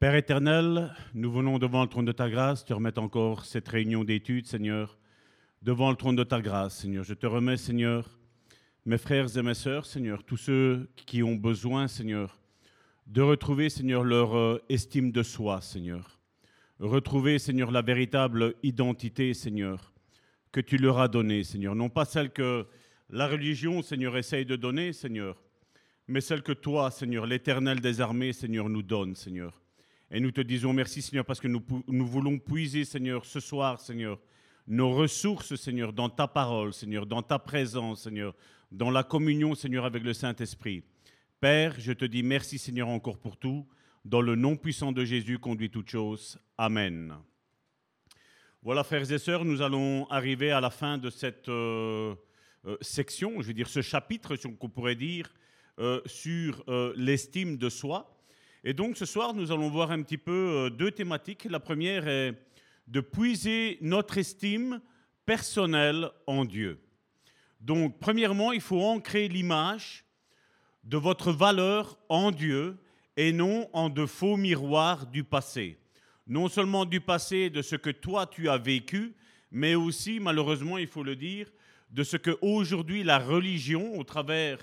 Père éternel, nous venons devant le trône de ta grâce, te remettre encore cette réunion d'études, Seigneur, devant le trône de ta grâce, Seigneur. Je te remets, Seigneur, mes frères et mes sœurs, Seigneur, tous ceux qui ont besoin, Seigneur, de retrouver, Seigneur, leur euh, estime de soi, Seigneur. Retrouver, Seigneur, la véritable identité, Seigneur, que tu leur as donnée, Seigneur. Non pas celle que la religion, Seigneur, essaye de donner, Seigneur, mais celle que toi, Seigneur, l'Éternel des armées, Seigneur, nous donne, Seigneur. Et nous te disons merci, Seigneur, parce que nous, nous voulons puiser, Seigneur, ce soir, Seigneur, nos ressources, Seigneur, dans ta parole, Seigneur, dans ta présence, Seigneur, dans la communion, Seigneur, avec le Saint-Esprit. Père, je te dis merci, Seigneur, encore pour tout. Dans le nom puissant de Jésus, conduit toutes choses. Amen. Voilà, frères et sœurs, nous allons arriver à la fin de cette euh, euh, section, je veux dire ce chapitre, qu'on pourrait dire, euh, sur l'estime de soi. Et donc ce soir, nous allons voir un petit peu deux thématiques. La première est de puiser notre estime personnelle en Dieu. Donc premièrement, il faut ancrer l'image de votre valeur en Dieu et non en de faux miroirs du passé. Non seulement du passé, de ce que toi tu as vécu, mais aussi, malheureusement, il faut le dire, de ce que aujourd'hui la religion, au travers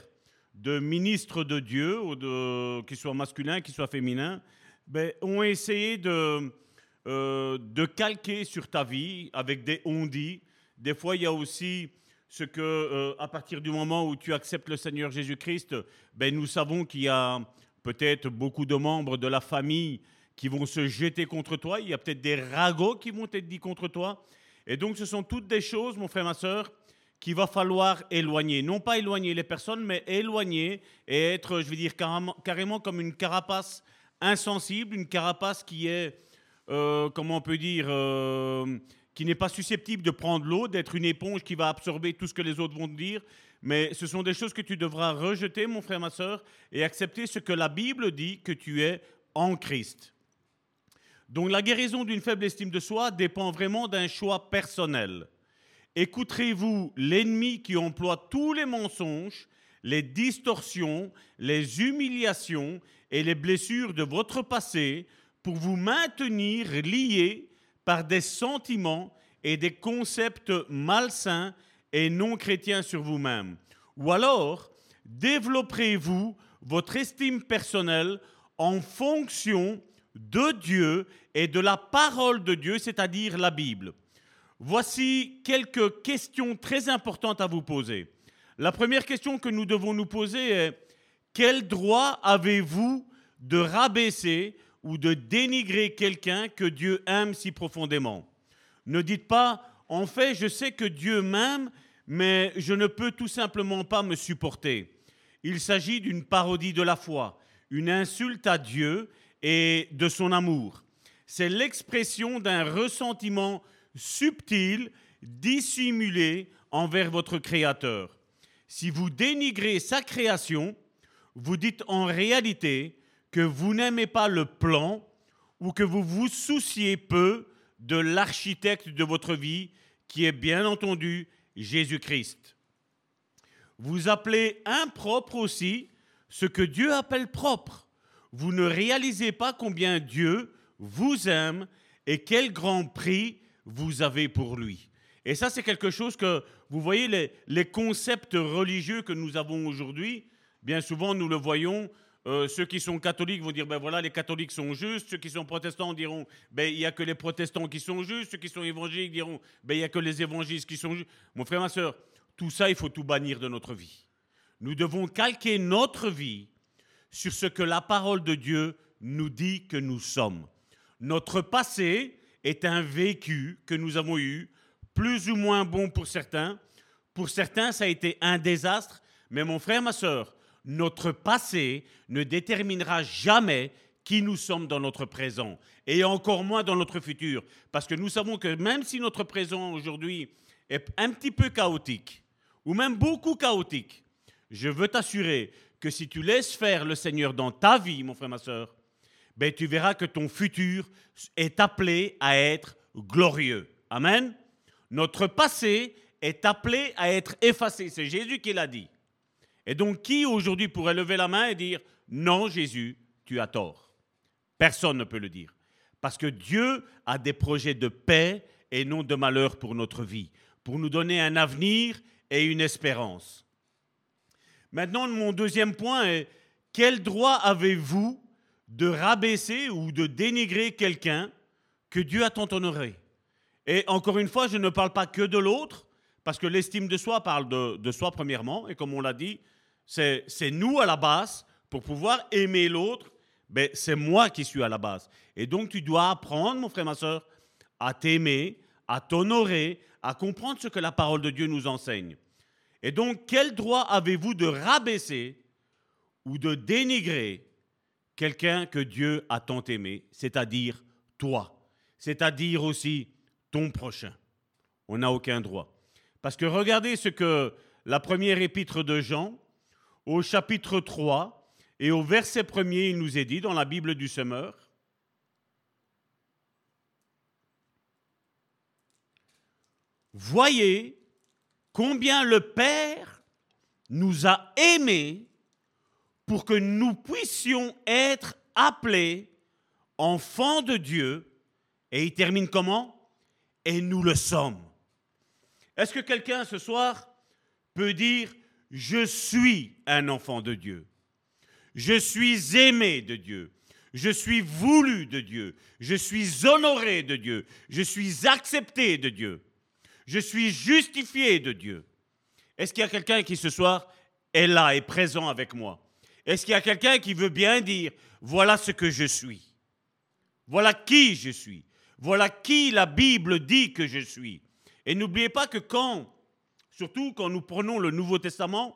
de ministres de Dieu, ou de, qu'ils soient masculins, qu'ils soient féminins, ben, ont essayé de, euh, de calquer sur ta vie avec des on-dit. Des fois, il y a aussi ce que, euh, à partir du moment où tu acceptes le Seigneur Jésus-Christ, ben, nous savons qu'il y a peut-être beaucoup de membres de la famille qui vont se jeter contre toi. Il y a peut-être des ragots qui vont être dit contre toi. Et donc, ce sont toutes des choses, mon frère, ma soeur, qu'il va falloir éloigner. Non pas éloigner les personnes, mais éloigner et être, je vais dire, carrément, comme une carapace insensible, une carapace qui est, euh, comment on peut dire, euh, qui n'est pas susceptible de prendre l'eau, d'être une éponge qui va absorber tout ce que les autres vont dire. Mais ce sont des choses que tu devras rejeter, mon frère, ma soeur, et accepter ce que la Bible dit que tu es en Christ. Donc la guérison d'une faible estime de soi dépend vraiment d'un choix personnel. Écouterez-vous l'ennemi qui emploie tous les mensonges, les distorsions, les humiliations et les blessures de votre passé pour vous maintenir liés par des sentiments et des concepts malsains et non chrétiens sur vous-même? Ou alors, développerez-vous votre estime personnelle en fonction de Dieu et de la parole de Dieu, c'est-à-dire la Bible? Voici quelques questions très importantes à vous poser. La première question que nous devons nous poser est quel droit avez-vous de rabaisser ou de dénigrer quelqu'un que Dieu aime si profondément? Ne dites pas en fait, je sais que Dieu m'aime, mais je ne peux tout simplement pas me supporter. Il s'agit d'une parodie de la foi, une insulte à Dieu et de son amour. C'est l'expression d'un ressentiment subtil, dissimulé envers votre Créateur. Si vous dénigrez sa création, vous dites en réalité que vous n'aimez pas le plan ou que vous vous souciez peu de l'architecte de votre vie, qui est bien entendu Jésus-Christ. Vous appelez impropre aussi ce que Dieu appelle propre. Vous ne réalisez pas combien Dieu vous aime et quel grand prix vous avez pour lui. Et ça, c'est quelque chose que, vous voyez, les, les concepts religieux que nous avons aujourd'hui, bien souvent, nous le voyons euh, ceux qui sont catholiques vont dire, ben voilà, les catholiques sont justes. Ceux qui sont protestants diront, ben il n'y a que les protestants qui sont justes. Ceux qui sont évangéliques diront, ben il n'y a que les évangélistes qui sont justes. Mon frère, ma soeur, tout ça, il faut tout bannir de notre vie. Nous devons calquer notre vie sur ce que la parole de Dieu nous dit que nous sommes. Notre passé est un vécu que nous avons eu, plus ou moins bon pour certains. Pour certains, ça a été un désastre. Mais mon frère, ma soeur, notre passé ne déterminera jamais qui nous sommes dans notre présent, et encore moins dans notre futur. Parce que nous savons que même si notre présent aujourd'hui est un petit peu chaotique, ou même beaucoup chaotique, je veux t'assurer que si tu laisses faire le Seigneur dans ta vie, mon frère, ma soeur, ben, tu verras que ton futur est appelé à être glorieux. Amen. Notre passé est appelé à être effacé. C'est Jésus qui l'a dit. Et donc, qui aujourd'hui pourrait lever la main et dire Non, Jésus, tu as tort? Personne ne peut le dire. Parce que Dieu a des projets de paix et non de malheur pour notre vie, pour nous donner un avenir et une espérance. Maintenant, mon deuxième point est, quel droit avez-vous de rabaisser ou de dénigrer quelqu'un que Dieu a tant honoré Et encore une fois, je ne parle pas que de l'autre, parce que l'estime de soi parle de, de, soi premièrement, et comme on l'a dit, c'est nous à la base, pour pouvoir aimer l'autre, ben, c'est moi qui suis à la base. Et donc tu dois apprendre, mon frère, ma soeur, à t'aimer, à t'honorer, à comprendre ce que la parole de Dieu nous enseigne. Et donc, quel droit avez-vous de rabaisser ou de dénigrer quelqu'un que Dieu a tant aimé, c'est-à-dire toi, c'est-à-dire aussi ton prochain On n'a aucun droit. Parce que regardez ce que la première épître de Jean, au chapitre 3 et au verset 1 il nous est dit dans la Bible du Semeur, Voyez combien le Père nous a aimés pour que nous puissions être appelés enfants de Dieu. Et il termine comment? Et nous le sommes. Est-ce que quelqu'un ce soir peut dire, je suis un enfant de Dieu? Je suis aimé de Dieu je suis voulu de Dieu, je suis honoré de Dieu, je suis accepté de Dieu. Je suis justifié de Dieu. Est-ce qu'il y a quelqu'un qui ce soir est là, est présent avec moi? Est-ce qu'il y a quelqu'un qui veut bien dire, voilà ce que je suis? Voilà qui je suis. Voilà qui la Bible dit que je suis. Et n'oubliez pas que quand, surtout quand nous prenons le Nouveau Testament,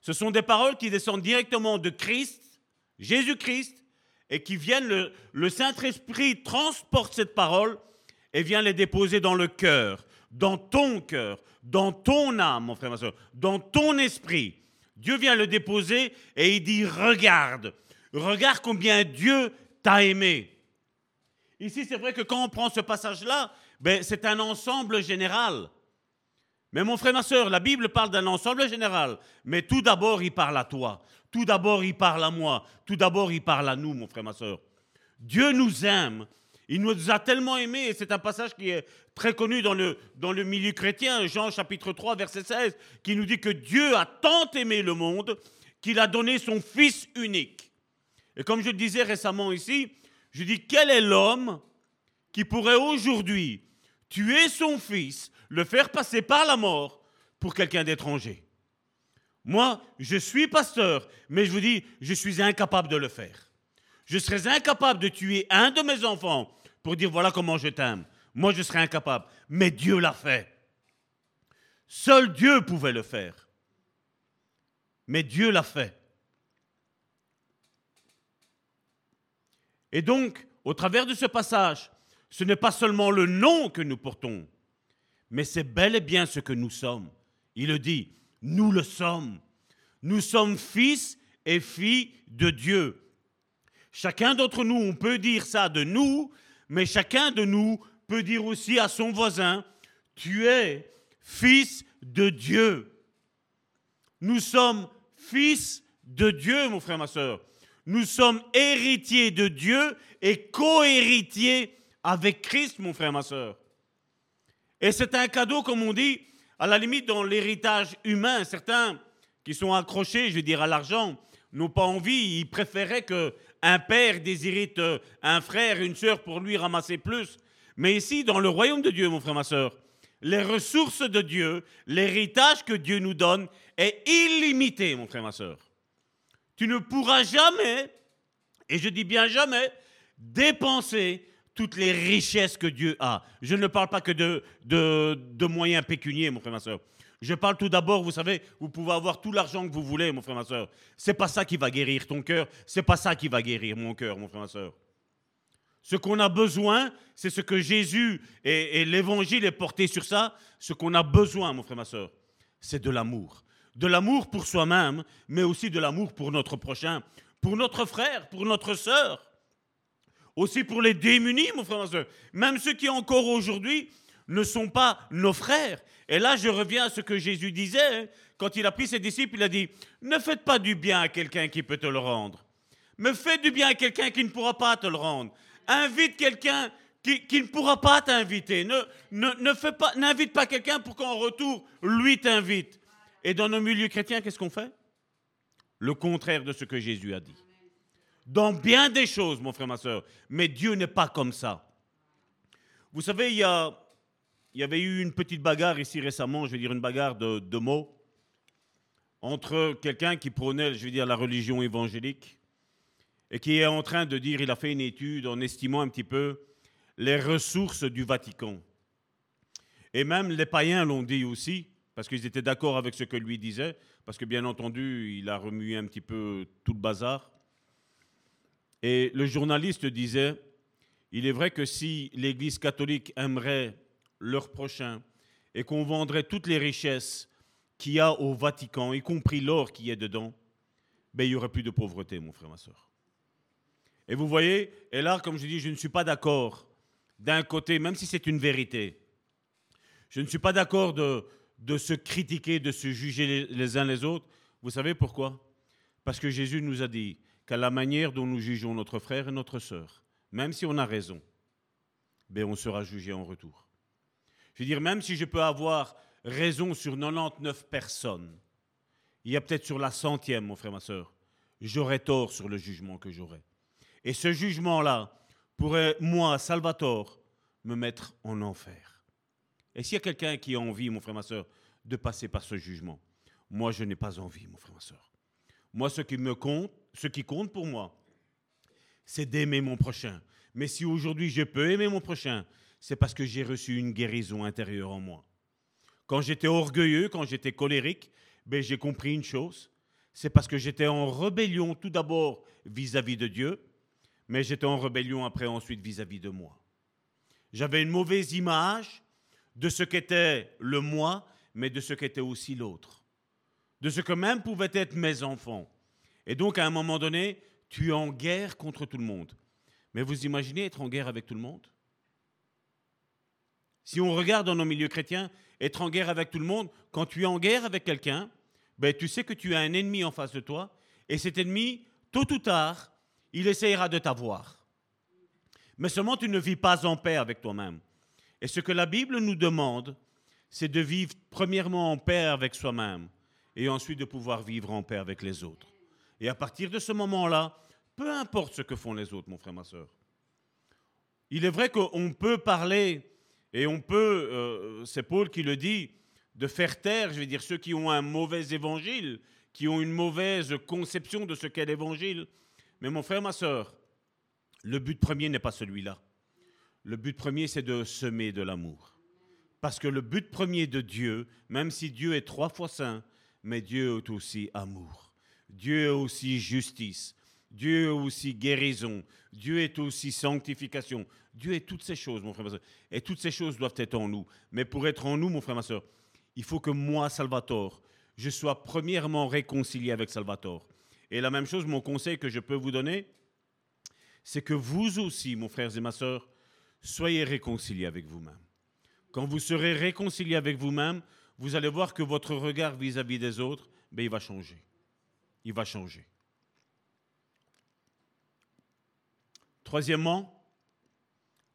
ce sont des paroles qui descendent directement de Christ, Jésus-Christ, et qui viennent, le, Saint-Esprit transporte cette parole et vient les déposer dans le cœur, dans ton cœur, dans ton âme, mon frère, ma soeur, dans ton esprit. Dieu vient le déposer et il dit, regarde, regarde combien Dieu t'a aimé. Ici, c'est vrai que quand on prend ce passage-là, ben, c'est un ensemble général. Mais mon frère, ma soeur, la Bible parle d'un ensemble général. Mais tout d'abord, il parle à toi. Tout d'abord, il parle à moi. Tout d'abord, il parle à nous, mon frère, ma soeur. Dieu nous aime il nous a tellement aimés, et c'est un passage qui est très connu dans le, milieu chrétien, Jean chapitre 3, verset 16, qui nous dit que Dieu a tant aimé le monde qu'il a donné son Fils unique. Et comme je le disais récemment ici, je dis, quel est l'homme qui pourrait aujourd'hui tuer son fils, le faire passer par la mort pour quelqu'un d'étranger? Moi, je suis pasteur, mais je vous dis, je suis incapable de le faire. Je serais incapable de tuer un de mes enfants pour dire voilà comment je t'aime. Moi, je serais incapable. Mais Dieu l'a fait. Seul Dieu pouvait le faire. Mais Dieu l'a fait. Et donc, au travers de ce passage, ce n'est pas seulement le nom que nous portons, mais c'est bel et bien ce que nous sommes. Il le dit, nous le sommes. Nous sommes fils et filles de Dieu. Chacun d'entre nous, on peut dire ça de nous, mais chacun de nous peut dire aussi à son voisin, tu es fils de Dieu. Nous sommes fils de Dieu, mon frère, ma soeur. Nous sommes héritiers de Dieu et co-héritiers avec Christ, mon frère, ma soeur. Et c'est un cadeau, comme on dit, à la limite dans l'héritage humain. Certains qui sont accrochés, je veux dire, à l'argent, n'ont pas envie, ils préféraient que un père désirait un frère, une sœur pour lui ramasser plus. Mais ici, dans le royaume de Dieu, mon frère, ma sœur, les ressources de Dieu, l'héritage que Dieu nous donne est illimité, mon frère, ma sœur. Tu ne pourras jamais, et je dis bien jamais, dépenser toutes les richesses que Dieu a. Je ne parle pas que de, moyens pécuniers, mon frère, ma soeur. Je parle tout d'abord, vous savez, vous pouvez avoir tout l'argent que vous voulez, mon frère, ma soeur. C'est pas ça qui va guérir ton cœur. C'est pas ça qui va guérir mon cœur, mon frère, ma soeur. Ce qu'on a besoin, c'est ce que Jésus et, l'Évangile est porté sur ça. Ce qu'on a besoin, mon frère, ma soeur, c'est de l'amour. De l'amour pour soi-même, mais aussi de l'amour pour notre prochain, pour notre frère, pour notre sœur. Aussi pour les démunis, mon frère, ma soeur. Même ceux qui encore aujourd'hui ne sont pas nos frères. Et là, je reviens à ce que Jésus disait. Hein. Quand il a pris ses disciples, il a dit, ne faites pas du bien à quelqu'un qui peut te le rendre. Mais fais du bien à quelqu'un qui ne pourra pas te le rendre. Invite quelqu'un qui, ne pourra pas t'inviter. Ne, fais pas, n'invite pas quelqu'un pour qu'en retour, lui t'invite. Et dans nos milieux chrétiens, qu'est-ce qu'on fait? Le contraire de ce que Jésus a dit. Dans bien des choses, mon frère, ma soeur. Mais Dieu n'est pas comme ça. Vous savez, il y, a, il y avait eu une petite bagarre ici récemment, je vais dire une bagarre de, mots, entre quelqu'un qui prônait, je vais dire, la religion évangélique et qui est en train de dire, il a fait une étude en estimant un petit peu les ressources du Vatican. Et même les païens l'ont dit aussi, parce qu'ils étaient d'accord avec ce que lui disait, parce que bien entendu, il a remué un petit peu tout le bazar. Et le journaliste disait, il est vrai que si l'Église catholique aimerait leur prochain et qu'on vendrait toutes les richesses qu'il y a au Vatican, y compris l'or qui est dedans, ben, il n'y aurait plus de pauvreté, mon frère, ma soeur. Et vous voyez, et là, comme je dis, je ne suis pas d'accord d'un côté, même si c'est une vérité. Je ne suis pas d'accord de, se critiquer, de se juger les, uns les autres. Vous savez pourquoi? Parce que Jésus nous a dit qu'à la manière dont nous jugeons notre frère et notre sœur, même si on a raison, ben on sera jugé en retour. Je veux dire, même si je peux avoir raison sur 99 personnes, il y a peut-être sur la centième, mon frère, ma sœur, j'aurai tort sur le jugement que j'aurai. Et ce jugement-là pourrait, moi, Salvatore, me mettre en enfer. Et s'il y a quelqu'un qui a envie, mon frère, ma soeur, de passer par ce jugement, moi, je n'ai pas envie, mon frère, ma soeur. Moi, ce qui me compte, ce qui compte pour moi, c'est d'aimer mon prochain. Mais si aujourd'hui je peux aimer mon prochain, c'est parce que j'ai reçu une guérison intérieure en moi. Quand j'étais orgueilleux, quand j'étais colérique, ben, j'ai compris une chose, c'est parce que j'étais en rébellion tout d'abord vis-à-vis de Dieu, mais j'étais en rébellion après ensuite vis-à-vis de moi. J'avais une mauvaise image de ce qu'était le moi, mais de ce qu'était aussi l'autre. De ce que même pouvaient être mes enfants. Et donc, à un moment donné, tu es en guerre contre tout le monde. Mais vous imaginez être en guerre avec tout le monde? Si on regarde dans nos milieux chrétiens, être en guerre avec tout le monde, quand tu es en guerre avec quelqu'un, ben, tu sais que tu as un ennemi en face de toi, et cet ennemi, tôt ou tard, il essayera de t'avoir. Mais seulement tu ne vis pas en paix avec toi-même. Et ce que la Bible nous demande, c'est de vivre premièrement en paix avec soi-même et ensuite de pouvoir vivre en paix avec les autres. Et à partir de ce moment-là, peu importe ce que font les autres, mon frère, ma soeur. Il est vrai qu'on peut parler et on peut, euh, c'est Paul qui le dit, de faire taire, je vais dire, ceux qui ont un mauvais évangile, qui ont une mauvaise conception de ce qu'est l'évangile, mais mon frère, ma soeur, le but premier n'est pas celui-là. Le but premier, c'est de semer de l'amour. Parce que le but premier de Dieu, même si Dieu est trois fois saint, mais Dieu est aussi amour. Dieu est aussi justice. Dieu est aussi guérison. Dieu est aussi sanctification. Dieu est toutes ces choses, mon frère, ma soeur. Et toutes ces choses doivent être en nous. Mais pour être en nous, mon frère, ma soeur, il faut que moi, Salvatore, je sois premièrement réconcilié avec Salvatore. Et la même chose, mon conseil que je peux vous donner, c'est que vous aussi, mon frère et ma soeur, soyez réconciliés avec vous-même. Quand vous serez réconciliés avec vous-même, vous allez voir que votre regard vis-à-vis des autres, ben, il va changer. Il va changer. Troisièmement,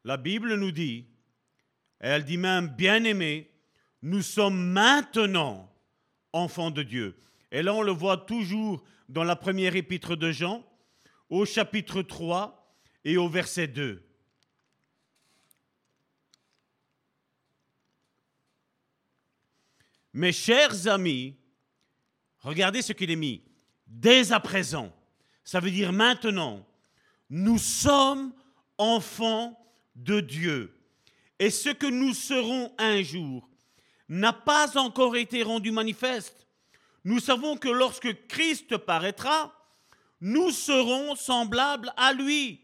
la Bible nous dit, elle dit même, bien aimés, nous sommes maintenant enfants de Dieu. Et là, on le voit toujours dans la première épître de Jean, au chapitre 3 et au verset 2. Mes chers amis, regardez ce qu'il est mis. Dès à présent, ça veut dire maintenant, nous sommes enfants de Dieu. Et ce que nous serons un jour n'a pas encore été rendu manifeste nous savons que lorsque Christ paraîtra, nous serons semblables à lui.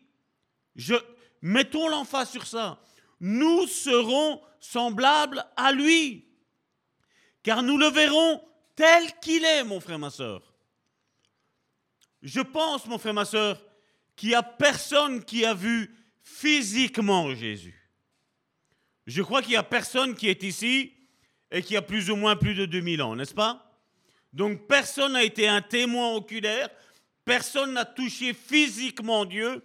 Je, mettons l'emphase sur ça. Nous serons semblables à lui. Car nous le verrons tel qu'il est, mon frère, ma soeur. Je pense, mon frère, ma soeur, qu'il n'y a personne qui a vu physiquement Jésus. Je crois qu'il n'y a personne qui est ici et qui a plus ou moins plus de 2000 ans, n'est-ce pas? Donc personne n'a été un témoin oculaire, Personne n'a touché physiquement Dieu.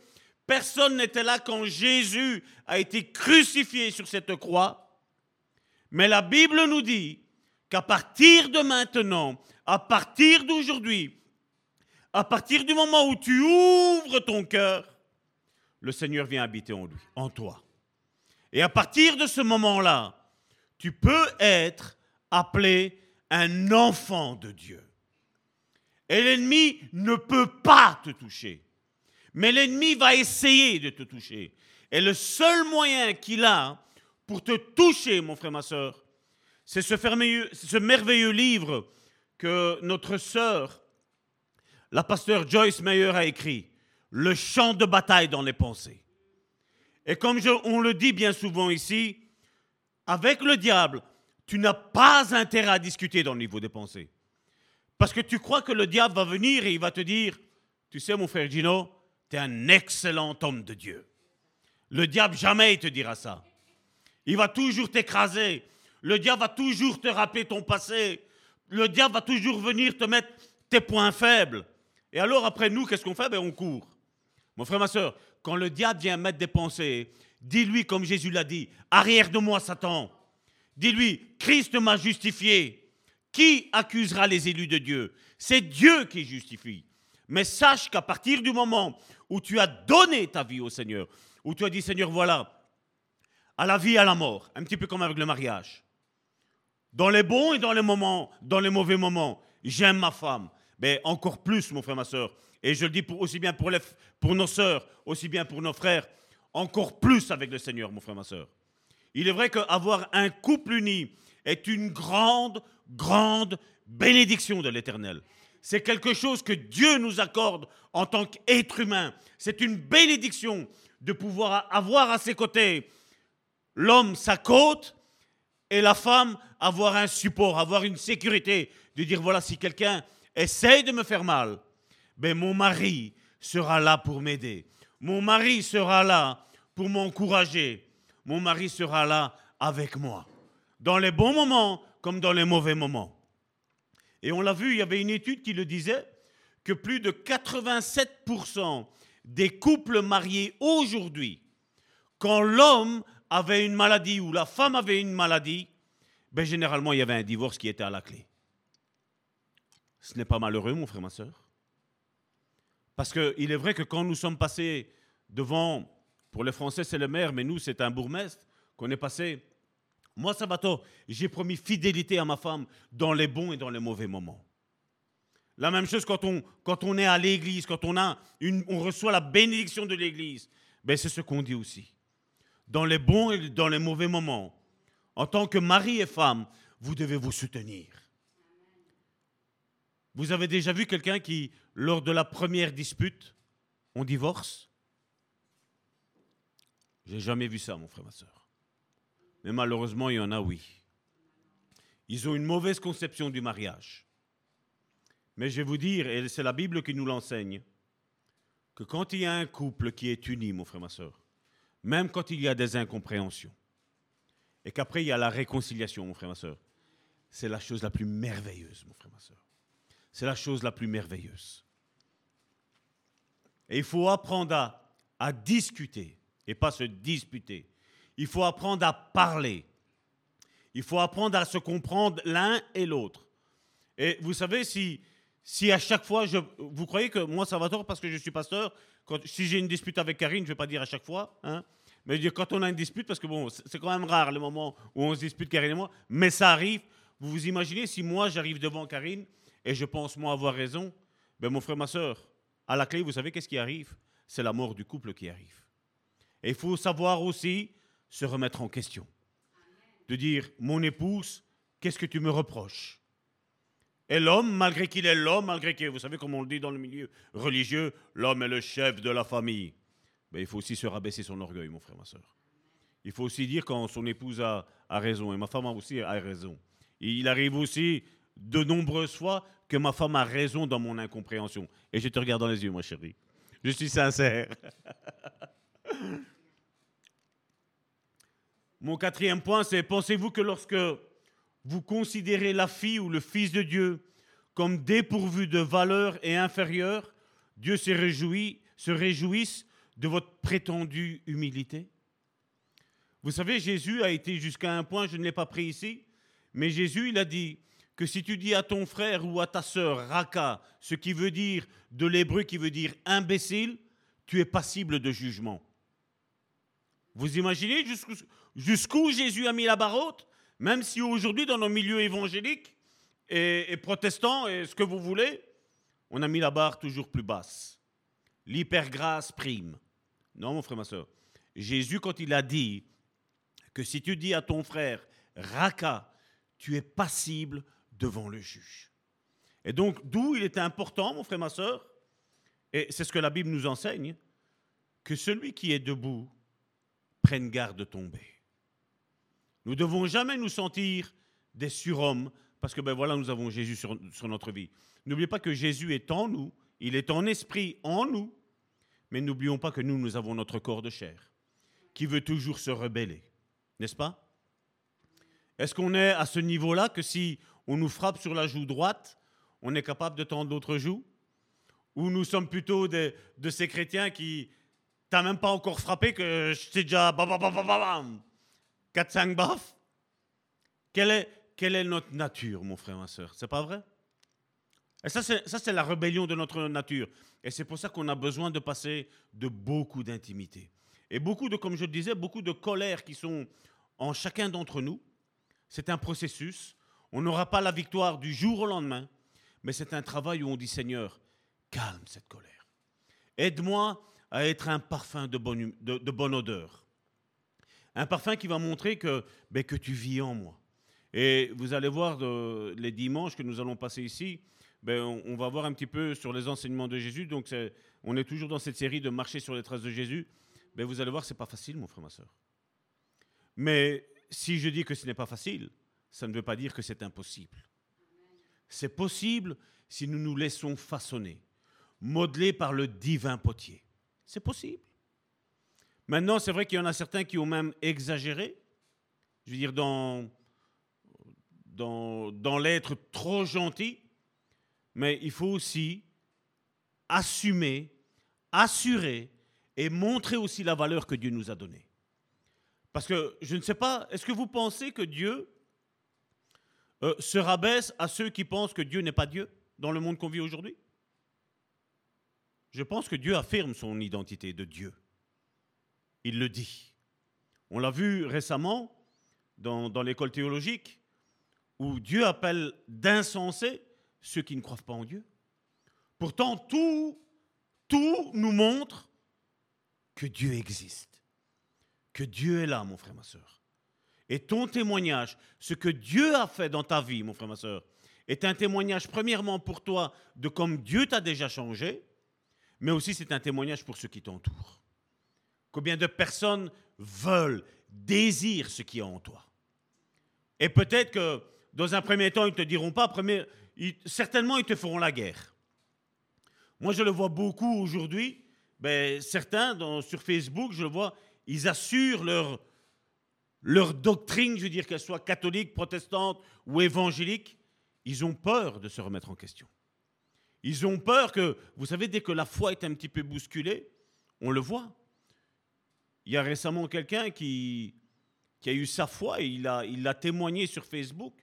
Personne n'était là quand Jésus a été crucifié sur cette croix. Mais la Bible nous dit qu'à partir de maintenant, à partir d'aujourd'hui, à partir du moment où tu ouvres ton cœur, le Seigneur vient habiter en lui, en toi. Et à partir de ce moment-là, tu peux être appelé un enfant de Dieu. Et l'ennemi ne peut pas te toucher. Mais l'ennemi va essayer de te toucher. Et le seul moyen qu'il a pour te toucher, mon frère, ma soeur, c'est ce, ce merveilleux livre que notre sœur, la pasteur Joyce Meyer, a écrit, Le champ de bataille dans les pensées. Et comme on le dit bien souvent ici, avec le diable, tu n'as pas intérêt à discuter dans le niveau des pensées. Parce que tu crois que le diable va venir et il va te dire, tu sais mon frère Gino, tu es un excellent homme de Dieu. Le diable jamais il te dira ça. Il va toujours t'écraser. Le diable va toujours te rappeler ton passé. Le diable va toujours venir te mettre tes points faibles. Et alors après nous, qu'est-ce qu'on fait? Ben, On court. Mon frère, ma soeur, quand le diable vient mettre des pensées, dis-lui comme Jésus l'a dit, arrière de moi Satan. Dis-lui, Christ m'a justifié. Qui accusera les élus de Dieu? C'est Dieu qui justifie. Mais sache qu'à partir du moment où tu as donné ta vie au Seigneur, où tu as dit Seigneur, voilà, à la vie, à la mort, un petit peu comme avec le mariage. Dans les bons et dans les moments, dans les mauvais moments, j'aime ma femme. Mais encore plus, mon frère, ma soeur. Et je le dis aussi bien pour, nos sœurs, aussi bien pour nos frères, encore plus avec le Seigneur, mon frère, ma soeur. Il est vrai qu'avoir un couple uni est une grande, grande bénédiction de l'Éternel. C'est quelque chose que Dieu nous accorde en tant qu'être humain. C'est une bénédiction de pouvoir avoir à ses côtés l'homme sa côte et la femme avoir un support, avoir une sécurité, de dire voilà, si quelqu'un essaye de me faire mal, ben mon mari sera là pour m'aider. Mon mari sera là pour m'encourager. Mon mari sera là avec moi. Dans les bons moments comme dans les mauvais moments. Et on l'a vu, il y avait une étude qui le disait, que plus de 87% des couples mariés aujourd'hui, quand l'homme avait une maladie ou la femme avait une maladie, ben généralement il y avait un divorce qui était à la clé. Ce n'est pas malheureux, mon frère, ma soeur. Parce qu'il est vrai que quand nous sommes passés devant, pour les Français c'est le maire, mais nous c'est un bourgmestre, qu'on est passé moi, Sabato, j'ai promis fidélité à ma femme dans les bons et dans les mauvais moments. La même chose quand on, quand on est à l'église, quand on, a une, on reçoit la bénédiction de l'église. Ben, c'est ce qu'on dit aussi. Dans les bons et dans les mauvais moments, en tant que mari et femme, vous devez vous soutenir. Vous avez déjà vu quelqu'un qui, lors de la première dispute, on divorce J'ai jamais vu ça, mon frère, ma soeur. Mais malheureusement, il y en a, oui. Ils ont une mauvaise conception du mariage. Mais je vais vous dire, et c'est la Bible qui nous l'enseigne, que quand il y a un couple qui est uni, mon frère, ma soeur, même quand il y a des incompréhensions, et qu'après il y a la réconciliation, mon frère, ma soeur, c'est la chose la plus merveilleuse, mon frère, ma soeur. C'est la chose la plus merveilleuse. Et il faut apprendre à, à discuter et pas se disputer. Il faut apprendre à parler. Il faut apprendre à se comprendre l'un et l'autre. Et vous savez, si, si à chaque fois, je, vous croyez que moi, ça va tort parce que je suis pasteur, quand, si j'ai une dispute avec Karine, je ne vais pas dire à chaque fois, hein, mais quand on a une dispute, parce que bon, c'est quand même rare le moment où on se dispute, Karine et moi, mais ça arrive. Vous vous imaginez si moi, j'arrive devant Karine et je pense moi avoir raison, ben mon frère, ma soeur, à la clé, vous savez qu'est-ce qui arrive? C'est la mort du couple qui arrive. Et il faut savoir aussi se remettre en question. De dire, mon épouse, qu'est-ce que tu me reproches? Et l'homme, malgré qu'il est l'homme, malgré que, vous savez comme on le dit dans le milieu religieux, l'homme est le chef de la famille. Mais il faut aussi se rabaisser son orgueil, mon frère, ma soeur. Il faut aussi dire quand son épouse a, a raison, et ma femme aussi a raison. il arrive aussi de nombreuses fois que ma femme a raison dans mon incompréhension. Et je te regarde dans les yeux, ma chérie. Je suis sincère. Mon quatrième point, c'est pensez-vous que lorsque vous considérez la fille ou le fils de Dieu comme dépourvu de valeur et inférieur, Dieu se, réjouit, se réjouisse de votre prétendue humilité? Vous savez, Jésus a été jusqu'à un point, je ne l'ai pas pris ici, mais Jésus, il a dit que si tu dis à ton frère ou à ta sœur raka, ce qui veut dire de l'hébreu qui veut dire imbécile, tu es passible de jugement. Vous imaginez jusqu'où Jésus a mis la barre haute Même si aujourd'hui, dans nos milieux évangéliques et, protestants et ce que vous voulez, on a mis la barre toujours plus basse. L'hypergrâce prime. Non, mon frère, ma soeur. Jésus, quand il a dit que si tu dis à ton frère, Raka, tu es passible devant le juge. Et donc, d'où il était important, mon frère, ma soeur, et c'est ce que la Bible nous enseigne, que celui qui est debout prenne garde de tomber. Nous devons jamais nous sentir des surhommes, parce que ben voilà, nous avons Jésus sur, sur notre vie. N'oubliez pas que Jésus est en nous, il est en esprit en nous, mais n'oublions pas que nous, nous avons notre corps de chair, qui veut toujours se rebeller, n'est-ce pas? Est-ce qu'on est à ce niveau-là que si on nous frappe sur la joue droite, on est capable de tendre l'autre joue Ou nous sommes plutôt de ces chrétiens qui, t'as même pas encore frappé que je t'ai déjà 4-5 baffes quelle est, quelle est notre nature, mon frère, ma soeur C'est pas vrai? Et ça, c'est la rébellion de notre nature. Et c'est pour ça qu'on a besoin de passer de beaucoup d'intimité. Et beaucoup de, comme je le disais, beaucoup de colère qui sont en chacun d'entre nous. C'est un processus. On n'aura pas la victoire du jour au lendemain, mais c'est un travail où on dit Seigneur, calme cette colère. Aide-moi à être un parfum de bonne, hum, odeur. Un parfum qui va montrer que, ben, que tu vis en moi. Et vous allez voir les dimanches que nous allons passer ici, ben, on, va voir un petit peu sur les enseignements de Jésus. Donc, on est toujours dans cette série de marcher sur les traces de Jésus. Ben, vous allez voir, c'est pas facile, mon frère, ma soeur. Mais si je dis que ce n'est pas facile, ça ne veut pas dire que c'est impossible. C'est possible si nous nous laissons façonner, modeler par le divin potier. C'est possible. Maintenant, c'est vrai qu'il y en a certains qui ont même exagéré. Je veux dire, dans, dans, l'être trop gentil mais il faut aussi assumer, assurer et montrer aussi la valeur que Dieu nous a donnée. Parce que je ne sais pas, est-ce que vous pensez que Dieu euh, se rabaisse à ceux qui pensent que Dieu n'est pas Dieu dans le monde qu'on vit aujourd'hui? Je pense que Dieu affirme son identité de Dieu. Il le dit. On l'a vu récemment dans, dans l'école théologique, où Dieu appelle d'insensés ceux qui ne croient pas en Dieu. Pourtant, tout, tout nous montre que Dieu existe, que Dieu est là, mon frère, ma soeur. Et ton témoignage, ce que Dieu a fait dans ta vie, mon frère, ma soeur, est un témoignage premièrement pour toi de comme Dieu t'a déjà changé, mais aussi c'est un témoignage pour ceux qui t'entourent. Combien de personnes veulent, désirent ce qui est en toi. Et peut-être que dans un premier temps, ils ne te diront pas, premier, certainement, ils te feront la guerre. Moi, je le vois beaucoup aujourd'hui. Ben, certains, sur Facebook, je le vois, ils assurent leur, leur doctrine, je veux dire qu'elle soit catholique, protestante ou évangélique. Ils ont peur de se remettre en question. Ils ont peur que, vous savez, dès que la foi est un petit peu bousculée, on le voit. Il y a récemment quelqu'un qui, a eu sa foi et il l'a témoigné sur Facebook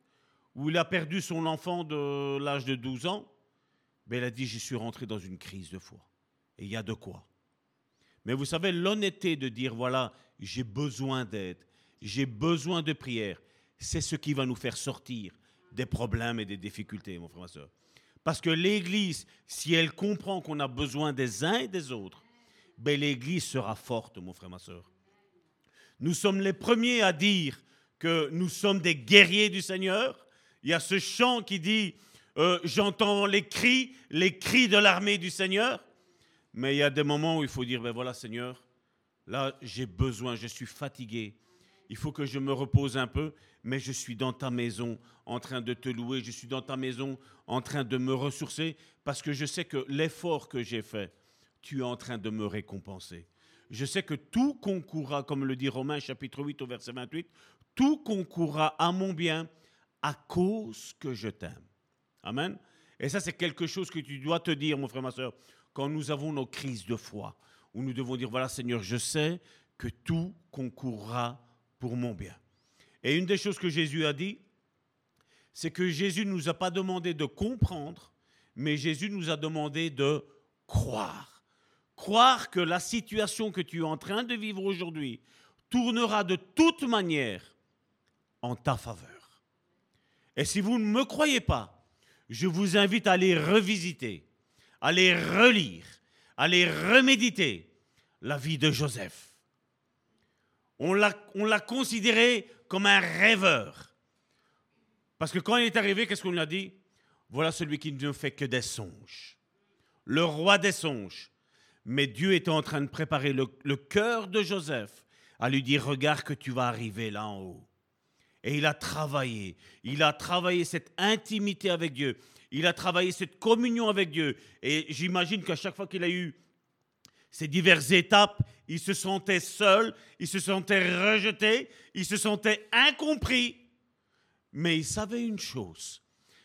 où il a perdu son enfant de l'âge de 12 ans, mais il a dit, je suis rentré dans une crise de foi. Et il y a de quoi. Mais vous savez, l'honnêteté de dire, voilà, j'ai besoin d'aide, j'ai besoin de prière, c'est ce qui va nous faire sortir des problèmes et des difficultés, mon frère, ma soeur. Parce que l'Église, si elle comprend qu'on a besoin des uns et des autres, ben l'Église sera forte, mon frère, ma soeur. Nous sommes les premiers à dire que nous sommes des guerriers du Seigneur, il y a ce chant qui dit euh, J'entends les cris, les cris de l'armée du Seigneur. Mais il y a des moments où il faut dire Ben voilà, Seigneur, là j'ai besoin, je suis fatigué. Il faut que je me repose un peu, mais je suis dans ta maison en train de te louer, je suis dans ta maison en train de me ressourcer, parce que je sais que l'effort que j'ai fait, tu es en train de me récompenser. Je sais que tout concourra, comme le dit Romains chapitre 8 au verset 28, tout concourra à mon bien à cause que je t'aime. Amen. Et ça, c'est quelque chose que tu dois te dire, mon frère, ma soeur. quand nous avons nos crises de foi, où nous devons dire, voilà Seigneur, je sais que tout concourra pour mon bien. Et une des choses que Jésus a dit, c'est que Jésus ne nous a pas demandé de comprendre, mais Jésus nous a demandé de croire. Croire que la situation que tu es en train de vivre aujourd'hui tournera de toute manière en ta faveur. Et si vous ne me croyez pas, je vous invite à aller revisiter, à aller relire, à aller reméditer la vie de Joseph. On l'a considéré comme un rêveur. Parce que quand il est arrivé, qu'est-ce qu'on lui a dit? Voilà celui qui ne fait que des songes. Le roi des songes. Mais Dieu était en train de préparer le, cœur de Joseph à lui dire, regarde que tu vas arriver là en haut. Et il a travaillé. Il a travaillé cette intimité avec Dieu. Il a travaillé cette communion avec Dieu. Et j'imagine qu'à chaque fois qu'il a eu ces diverses étapes, il se sentait seul, il se sentait rejeté, il se sentait incompris. Mais il savait une chose,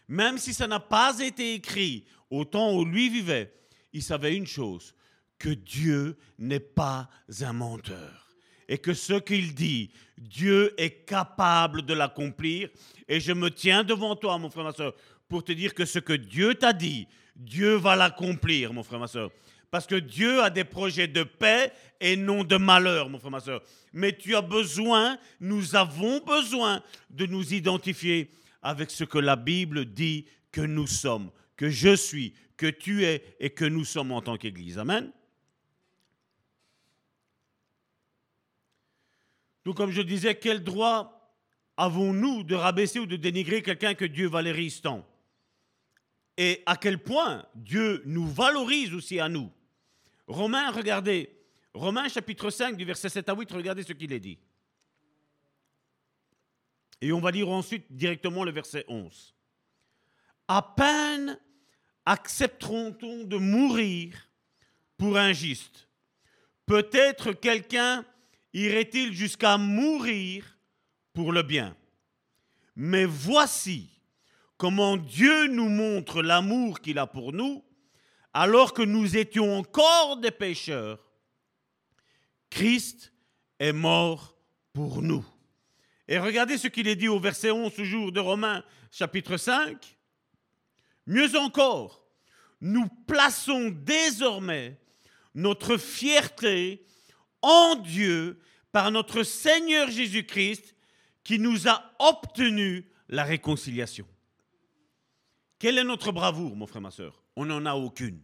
même si ça n'a pas été écrit au temps où lui vivait, il savait une chose, que Dieu n'est pas un menteur et que ce qu'il dit, Dieu est capable de l'accomplir. Et je me tiens devant toi, mon frère, ma soeur, pour te dire que ce que Dieu t'a dit, Dieu va l'accomplir, mon frère, ma soeur. Parce que Dieu a des projets de paix et non de malheur, mon frère, ma soeur. Mais tu as besoin, nous avons besoin de nous identifier avec ce que la Bible dit que nous sommes, que je suis, que tu es et que nous sommes en tant qu'Église. Amen. Donc, comme je disais, quel droit avons-nous de rabaisser ou de dénigrer quelqu'un que Dieu valorise tant? Et à quel point Dieu nous valorise aussi à nous? Romains, regardez, Romains chapitre 5 du verset 7 à 8, regardez ce qu'il est dit. Et on va lire ensuite directement le verset 11. À peine accepteront-on de mourir pour un juste. Peut-être quelqu'un irait-il jusqu'à mourir pour le bien Mais voici comment Dieu nous montre l'amour qu'il a pour nous, alors que nous étions encore des pécheurs. Christ est mort pour nous. Et regardez ce qu'il est dit au verset 11 toujours de Romains chapitre 5. Mieux encore, nous plaçons désormais notre fierté en Dieu par notre Seigneur Jésus-Christ qui nous a obtenu la réconciliation. Quelle est notre bravoure, mon frère, ma soeur On n'en a aucune.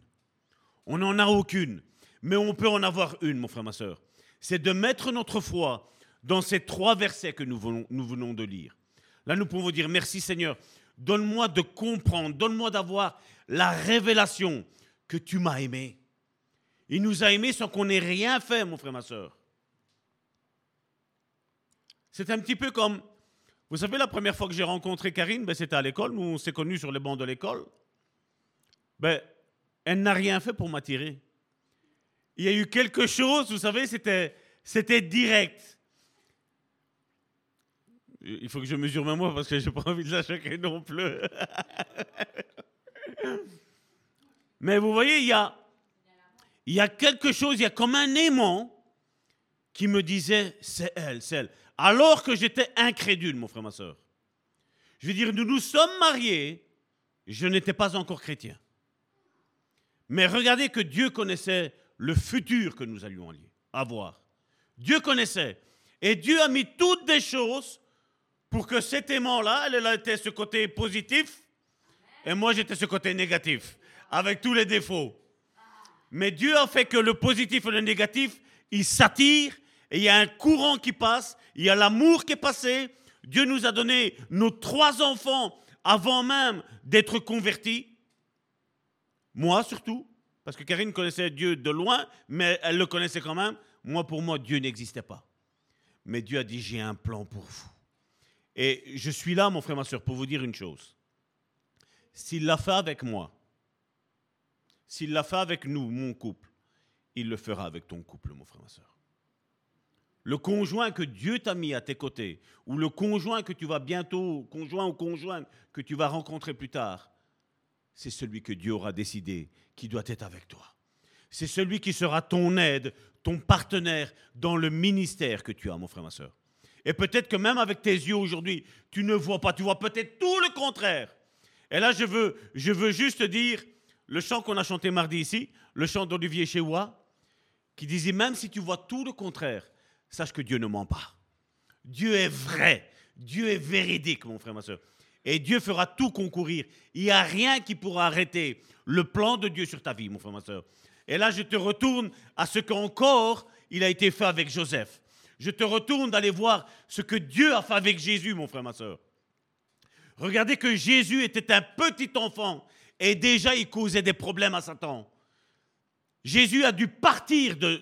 On n'en a aucune. Mais on peut en avoir une, mon frère, ma soeur. C'est de mettre notre foi dans ces trois versets que nous venons, de lire. Là, nous pouvons dire, merci Seigneur, donne-moi de comprendre, donne-moi d'avoir la révélation que tu m'as aimé. Il nous a aimés sans qu'on ait rien fait, mon frère, ma soeur. C'est un petit peu comme, vous savez, la première fois que j'ai rencontré Karine, ben, c'était à l'école, nous on s'est connus sur les bancs de l'école. Ben, elle n'a rien fait pour m'attirer. Il y a eu quelque chose, vous savez, c'était, c'était direct. Il faut que je mesure ma moi parce que je n'ai pas envie de la choquer non plus. Mais vous voyez, il y a, il y a quelque chose, il y a comme un aimant qui me disait, c'est elle, c'est elle. Alors que j'étais incrédule, mon frère, ma soeur. Je veux dire, nous nous sommes mariés, je n'étais pas encore chrétien. Mais regardez que Dieu connaissait le futur que nous allions avoir. Dieu connaissait. Et Dieu a mis toutes des choses pour que cet aimant-là, elle était ce côté positif, et moi j'étais ce côté négatif, avec tous les défauts. Mais Dieu a fait que le positif et le négatif, ils s'attirent et il y a un courant qui passe, il y a l'amour qui est passé. Dieu nous a donné nos trois enfants avant même d'être convertis. Moi surtout, parce que Karine connaissait Dieu de loin, mais elle le connaissait quand même. Moi, pour moi, Dieu n'existait pas. Mais Dieu a dit, j'ai un plan pour vous. Et je suis là, mon frère, ma soeur, pour vous dire une chose. S'il l'a fait avec moi, s'il l'a fait avec nous, mon couple, il le fera avec ton couple, mon frère, ma soeur. Le conjoint que Dieu t'a mis à tes côtés, ou le conjoint que tu vas bientôt, conjoint ou conjointe, que tu vas rencontrer plus tard, c'est celui que Dieu aura décidé qui doit être avec toi. c'est celui qui sera ton aide, ton partenaire dans le ministère que tu as, mon frère, ma soeur. Et peut-être que même avec tes yeux aujourd'hui, tu ne vois pas, tu vois peut-être tout le contraire. Et là, je veux, je veux juste dire le chant qu'on a chanté mardi ici, le chant d'Olivier Chewa, qui disait même si tu vois tout le contraire, sache que Dieu ne ment pas. Dieu est vrai, Dieu est véridique, mon frère, ma soeur. Et Dieu fera tout concourir. Il n'y a rien qui pourra arrêter le plan de Dieu sur ta vie, mon frère, ma soeur. Et là, je te retourne à ce qu'encore il a été fait avec Joseph. Je te retourne d'aller voir ce que Dieu a fait avec Jésus, mon frère, ma soeur. Regardez que Jésus était un petit enfant et déjà il causait des problèmes à Satan. Jésus a dû partir de,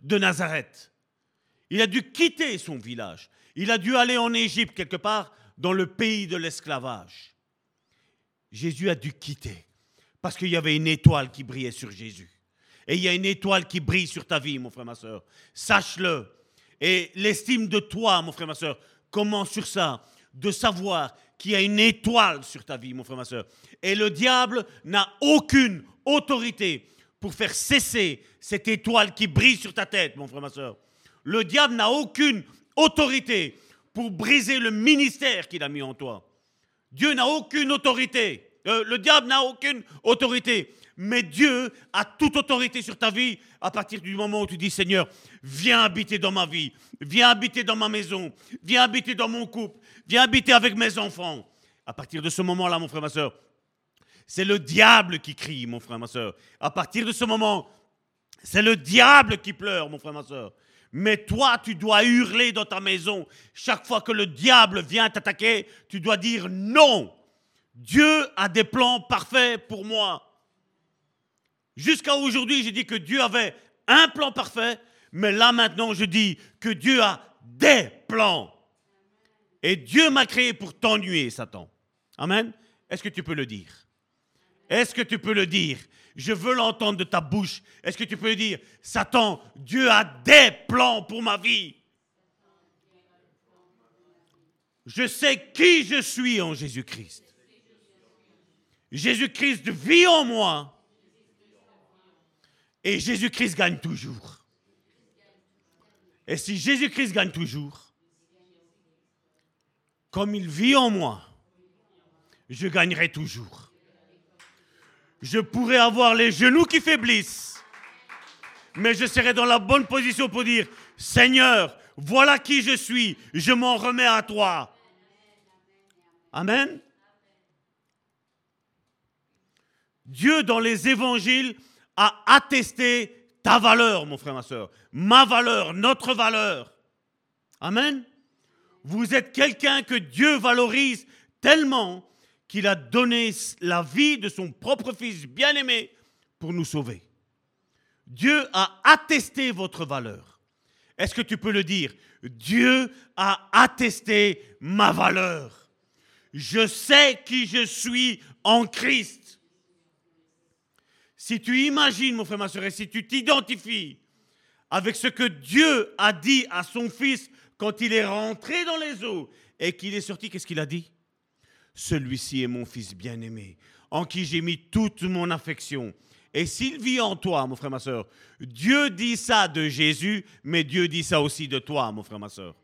de, Nazareth. Il a dû quitter son village. Il a dû aller en Égypte, quelque part dans le pays de l'esclavage. Jésus a dû quitter parce qu'il y avait une étoile qui brillait sur Jésus. Et il y a une étoile qui brille sur ta vie, mon frère, ma soeur. Sache-le. Et l'estime de toi, mon frère, ma soeur, commence sur ça, de savoir qu'il y a une étoile sur ta vie, mon frère, ma soeur. Et le diable n'a aucune autorité pour faire cesser cette étoile qui brille sur ta tête, mon frère, ma soeur. Le diable n'a aucune autorité pour briser le ministère qu'il a mis en toi. Dieu n'a aucune autorité. Euh, le diable n'a aucune autorité. Mais Dieu a toute autorité sur ta vie à partir du moment où tu dis Seigneur, viens habiter dans ma vie, viens habiter dans ma maison, viens habiter dans mon couple, viens habiter avec mes enfants. À partir de ce moment-là, mon frère, ma soeur, c'est le diable qui crie, mon frère, ma soeur. À partir de ce moment, c'est le diable qui pleure, mon frère, ma soeur. Mais toi, tu dois hurler dans ta maison. Chaque fois que le diable vient t'attaquer, tu dois dire non. Dieu a des plans parfaits pour moi. Jusqu'à aujourd'hui, j'ai dit que Dieu avait un plan parfait, mais là maintenant, je dis que Dieu a des plans. Et Dieu m'a créé pour t'ennuyer, Satan. Amen. Est-ce que tu peux le dire? Est-ce que tu peux le dire? Je veux l'entendre de ta bouche. Est-ce que tu peux dire Satan, Dieu a des plans pour ma vie. Je sais qui je suis en Jésus-Christ. Jésus-Christ vit en moi. Et Jésus-Christ gagne toujours. Et si Jésus-Christ gagne toujours, comme il vit en moi, je gagnerai toujours. Je pourrais avoir les genoux qui faiblissent, mais je serai dans la bonne position pour dire, Seigneur, voilà qui je suis, je m'en remets à toi. Amen. Dieu, dans les évangiles, à attester ta valeur, mon frère, ma soeur. Ma valeur, notre valeur. Amen. Vous êtes quelqu'un que Dieu valorise tellement qu'il a donné la vie de son propre Fils bien-aimé pour nous sauver. Dieu a attesté votre valeur. Est-ce que tu peux le dire? Dieu a attesté ma valeur. Je sais qui je suis en Christ. Si tu imagines, mon frère, ma soeur, et si tu t'identifies avec ce que Dieu a dit à son fils quand il est rentré dans les eaux et qu'il est sorti, qu'est-ce qu'il a dit? Celui-ci est mon fils bien-aimé, en qui j'ai mis toute mon affection. Et s'il vit en toi, mon frère, ma soeur, Dieu dit ça de Jésus, mais Dieu dit ça aussi de toi, mon frère, ma soeur.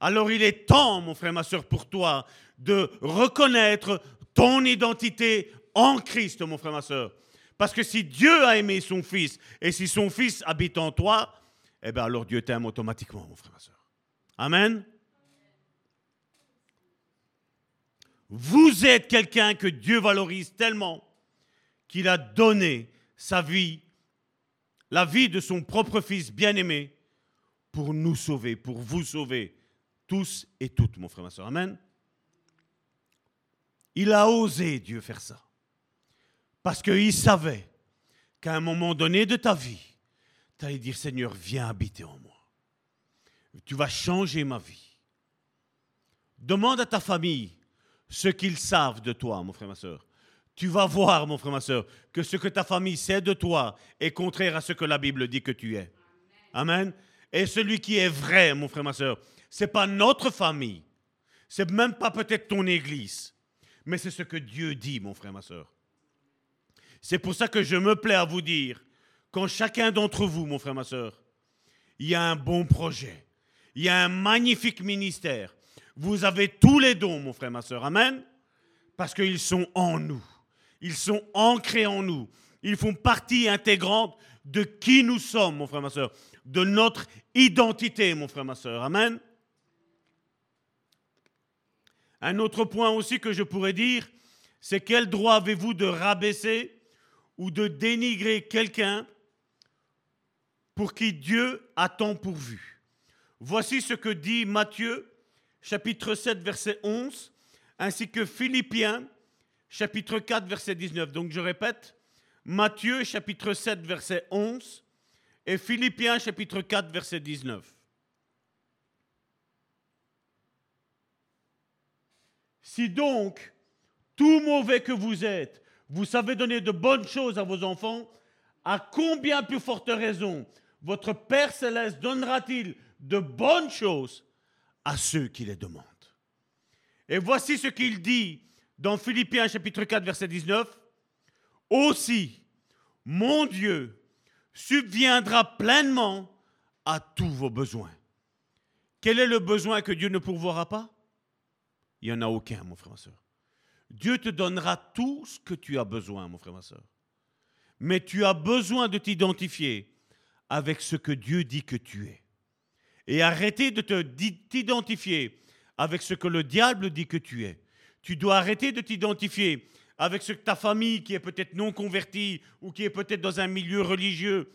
Alors il est temps, mon frère, ma soeur, pour toi de reconnaître ton identité en Christ, mon frère, ma soeur. Parce que si Dieu a aimé son Fils et si son Fils habite en toi, eh bien alors Dieu t'aime automatiquement, mon frère, ma soeur. Amen. Vous êtes quelqu'un que Dieu valorise tellement qu'il a donné sa vie, la vie de son propre Fils bien-aimé, pour nous sauver, pour vous sauver, tous et toutes, mon frère, ma soeur. Amen. Il a osé, Dieu, faire ça. Parce qu'il savait qu'à un moment donné de ta vie, tu allais dire Seigneur, viens habiter en moi. Tu vas changer ma vie. Demande à ta famille ce qu'ils savent de toi, mon frère, ma soeur. Tu vas voir, mon frère, ma soeur, que ce que ta famille sait de toi est contraire à ce que la Bible dit que tu es. Amen. Et celui qui est vrai, mon frère, ma soeur, c'est pas notre famille. C'est même pas peut-être ton église. Mais c'est ce que Dieu dit, mon frère, ma soeur. C'est pour ça que je me plais à vous dire quand chacun d'entre vous, mon frère, ma soeur, il y a un bon projet, il y a un magnifique ministère, vous avez tous les dons, mon frère, ma soeur, Amen, parce qu'ils sont en nous, ils sont ancrés en nous, ils font partie intégrante de qui nous sommes, mon frère, ma soeur, de notre identité, mon frère, ma soeur, Amen. Un autre point aussi que je pourrais dire, c'est quel droit avez-vous de rabaisser ou de dénigrer quelqu'un pour qui Dieu a tant pourvu? Voici ce que dit Matthieu, chapitre 7, verset 11, ainsi que Philippiens, chapitre 4, verset 19. Donc je répète, Matthieu, chapitre 7, verset 11, et Philippiens, chapitre 4, verset 19. Si donc, tout mauvais que vous êtes, vous savez donner de bonnes choses à vos enfants, à combien plus forte raison votre Père céleste donnera-t-il de bonnes choses à ceux qui les demandent Et voici ce qu'il dit dans Philippiens chapitre 4 verset 19. Aussi, mon Dieu subviendra pleinement à tous vos besoins. Quel est le besoin que Dieu ne pourvoira pas? Il n'y en a aucun, mon frère, ma soeur. Dieu te donnera tout ce que tu as besoin, mon frère, ma soeur. Mais tu as besoin de t'identifier avec ce que Dieu dit que tu es. Et arrêter de t'identifier avec ce que le diable dit que tu es. Tu dois arrêter de t'identifier avec ce que ta famille, qui est peut-être non convertie ou qui est peut-être dans un milieu religieux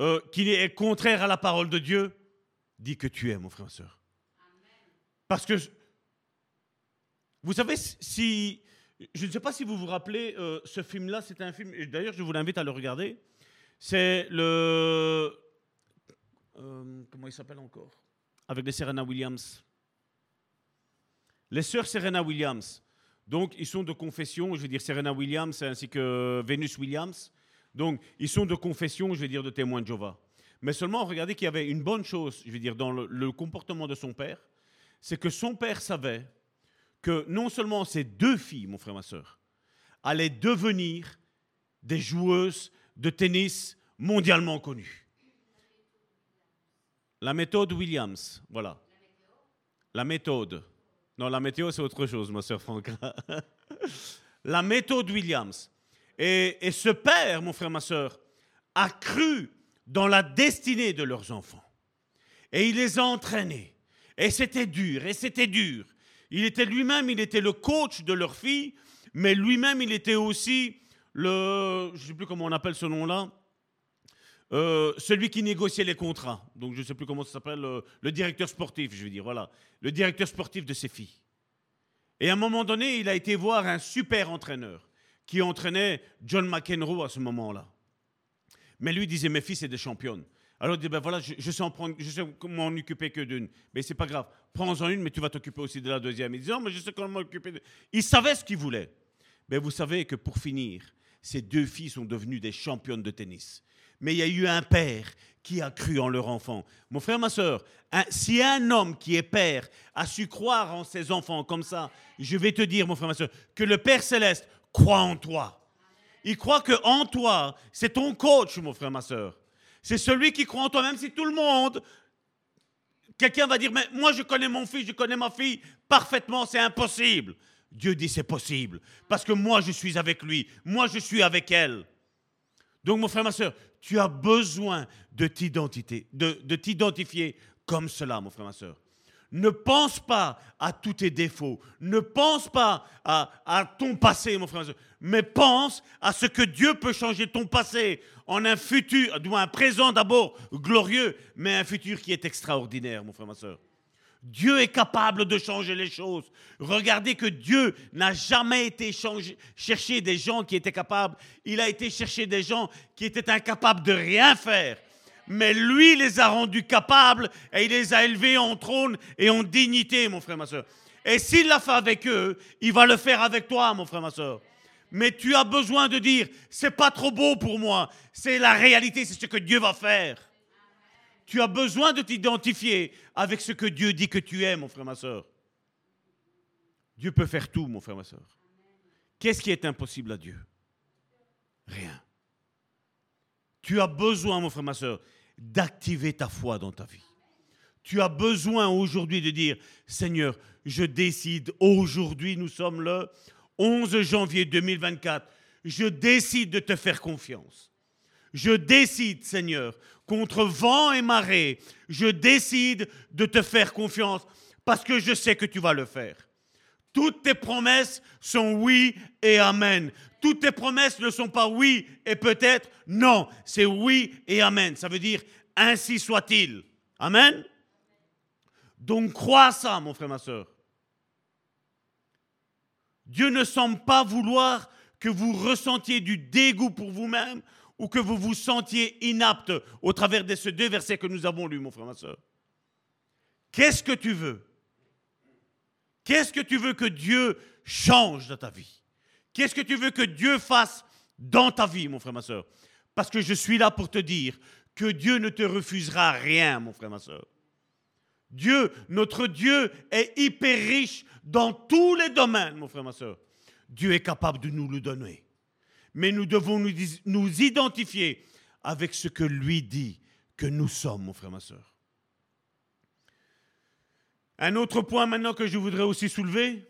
euh, qui est contraire à la parole de Dieu, dit que tu es, mon frère, ma soeur. Parce que vous savez, si. Je ne sais pas si vous vous rappelez, euh, ce film-là, c'est un film. D'ailleurs, je vous l'invite à le regarder. C'est le. Euh, comment il s'appelle encore? Avec les Serena Williams. Les sœurs Serena Williams. Donc, ils sont de confession, je veux dire Serena Williams ainsi que Venus Williams. Donc, ils sont de confession, je veux dire, de témoins de Jéhovah. Mais seulement, regardez qu'il y avait une bonne chose, je veux dire, dans le comportement de son père, c'est que son père savait que non seulement ces deux filles, mon frère, ma soeur, allaient devenir des joueuses de tennis mondialement connues. La méthode Williams, voilà. La méthode. Non, la météo, c'est autre chose, ma soeur Franck. la méthode Williams. Et, et, ce père, mon frère, ma soeur, a cru dans la destinée de leurs enfants. Et il les a entraînés. Et c'était dur, et c'était dur. Il était lui-même, il était le coach de leur fille, mais lui-même, il était aussi le, je ne sais plus comment on appelle ce nom-là, euh, celui qui négociait les contrats. Donc je ne sais plus comment ça s'appelle, euh, le, directeur sportif, je veux dire, voilà, le directeur sportif de ses filles. Et à un moment donné, il a été voir un super entraîneur qui entraînait John McEnroe à ce moment-là. Mais lui disait, mes filles, c'est des championnes. Alors il dit, ben voilà, je, sais, prendre, je sais m'en occuper que d'une. Mais c'est pas grave, prends-en une, mais tu vas t'occuper aussi de la deuxième. Il dit, non, mais je sais comment m'occuper. De... Il savait ce qu'il voulait. Mais vous savez que pour finir, ces deux filles sont devenues des championnes de tennis. Mais il y a eu un père qui a cru en leur enfant. Mon frère, ma soeur, si un homme qui est père a su croire en ses enfants comme ça, je vais te dire, mon frère, ma soeur, que le Père céleste croit en toi. Il croit que en toi, c'est ton coach, mon frère, ma soeur. C'est celui qui croit en toi, même si tout le monde, quelqu'un va dire, mais moi je connais mon fils, je connais ma fille parfaitement, c'est impossible. Dieu dit c'est possible, parce que moi je suis avec lui, moi je suis avec elle. Donc mon frère, ma soeur, tu as besoin de t'identifier, de, de t'identifier comme cela, mon frère, ma soeur. Ne pense pas à tous tes défauts. Ne pense pas à, ton passé, mon frère. Mais pense à ce que Dieu peut changer ton passé en un futur, un présent d'abord glorieux, mais un futur qui est extraordinaire, mon frère, ma soeur. Dieu est capable de changer les choses. Regardez que Dieu n'a jamais été chercher des gens qui étaient capables. Il a été chercher des gens qui étaient incapables de rien faire mais lui les a rendus capables et il les a élevés en trône et en dignité, mon frère, ma soeur. Et s'il l'a fait avec eux, il va le faire avec toi, mon frère, ma soeur. Mais tu as besoin de dire, c'est pas trop beau pour moi, c'est la réalité, c'est ce que Dieu va faire. Tu as besoin de t'identifier avec ce que Dieu dit que tu es, mon frère, ma soeur. Dieu peut faire tout, mon frère, ma soeur. Qu'est-ce qui est impossible à Dieu? Rien. Tu as besoin, mon frère, ma soeur, d'activer ta foi dans ta vie. Tu as besoin aujourd'hui de dire, Seigneur, je décide aujourd'hui, nous sommes le 11 janvier 2024, je décide de te faire confiance. Je décide, Seigneur, contre vent et marée, je décide de te faire confiance parce que je sais que tu vas le faire. Toutes tes promesses sont oui et amen. Toutes tes promesses ne sont pas oui et peut-être. Non, c'est oui et amen. Ça veut dire ainsi soit-il. Amen. Donc crois ça, mon frère, ma soeur. Dieu ne semble pas vouloir que vous ressentiez du dégoût pour vous-même ou que vous vous sentiez inapte au travers de ces deux versets que nous avons lus, mon frère, ma soeur? Qu'est-ce que tu veux? Qu'est-ce que tu veux que Dieu change dans ta vie? Qu'est-ce que tu veux que Dieu fasse dans ta vie, mon frère, ma soeur? Parce que je suis là pour te dire que Dieu ne te refusera rien, mon frère, ma soeur. Dieu, notre Dieu est hyper riche dans tous les domaines, mon frère, ma soeur. Dieu est capable de nous le donner. Mais nous devons nous, identifier avec ce que lui dit que nous sommes, mon frère, ma soeur. Un autre point maintenant que je voudrais aussi soulever.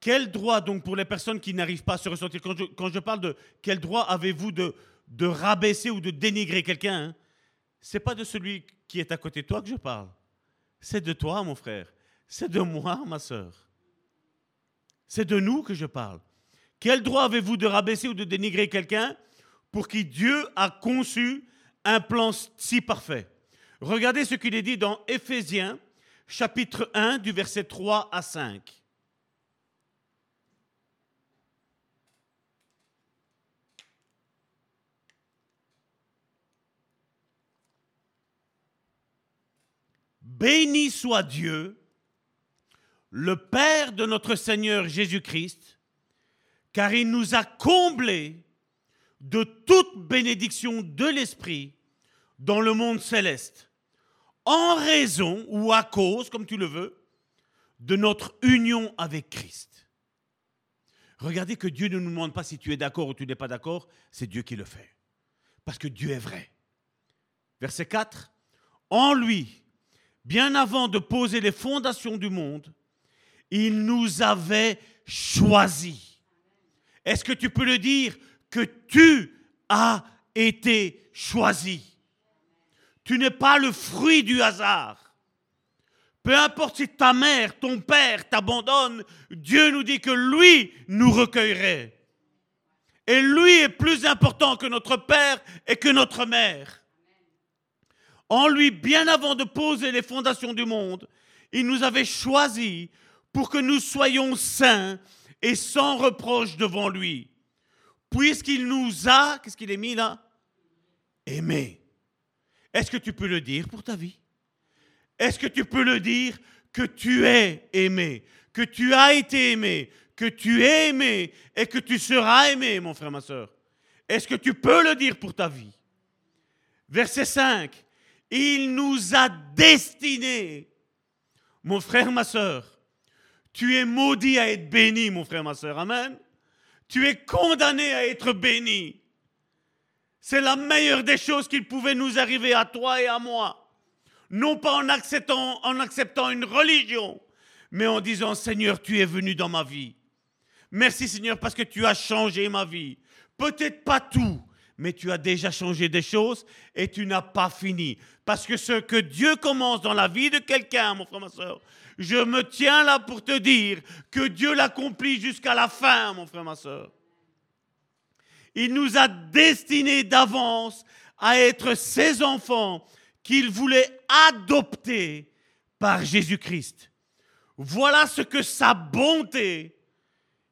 Quel droit donc pour les personnes qui n'arrivent pas à se ressentir? Quand je, parle de quel droit avez-vous de, de rabaisser ou de dénigrer quelqu'un hein, C'est pas de celui qui est à côté de toi que je parle. C'est de toi, mon frère. C'est de moi, ma soeur. C'est de nous que je parle. Quel droit avez-vous de rabaisser ou de dénigrer quelqu'un pour qui Dieu a conçu un plan si parfait? Regardez ce qu'il est dit dans Éphésiens chapitre 1 du verset 3 à 5. Béni soit Dieu, le Père de notre Seigneur Jésus-Christ, car il nous a comblés de toute bénédiction de l'Esprit dans le monde céleste en raison ou à cause, comme tu le veux, de notre union avec Christ. Regardez que Dieu ne nous demande pas si tu es d'accord ou tu n'es pas d'accord, c'est Dieu qui le fait. Parce que Dieu est vrai. Verset 4. En lui, bien avant de poser les fondations du monde, il nous avait choisis. Est-ce que tu peux le dire que tu as été choisi? Tu n'es pas le fruit du hasard. Peu importe si ta mère, ton père t'abandonne, Dieu nous dit que lui nous recueillerait. Et lui est plus important que notre père et que notre mère. En lui, bien avant de poser les fondations du monde, il nous avait choisis pour que nous soyons saints et sans reproche devant lui. Puisqu'il nous a, qu'est-ce qu'il est mis là? Aimés. Est-ce que tu peux le dire pour ta vie? Est-ce que tu peux le dire que tu es aimé, que tu as été aimé, que tu es aimé et que tu seras aimé, mon frère, ma soeur? Est-ce que tu peux le dire pour ta vie? Verset 5. Il nous a destinés. Mon frère, ma soeur, tu es maudit à être béni, mon frère, ma soeur. Amen. Tu es condamné à être béni. C'est la meilleure des choses qu'il pouvait nous arriver à toi et à moi. Non pas en acceptant, en acceptant une religion, mais en disant Seigneur, tu es venu dans ma vie. Merci Seigneur parce que tu as changé ma vie. Peut-être pas tout, mais tu as déjà changé des choses et tu n'as pas fini. Parce que ce que Dieu commence dans la vie de quelqu'un, mon frère, ma soeur, je me tiens là pour te dire que Dieu l'accomplit jusqu'à la fin, mon frère, ma soeur. Il nous a destinés d'avance à être ses enfants qu'il voulait adopter par Jésus-Christ. Voilà ce que sa bonté,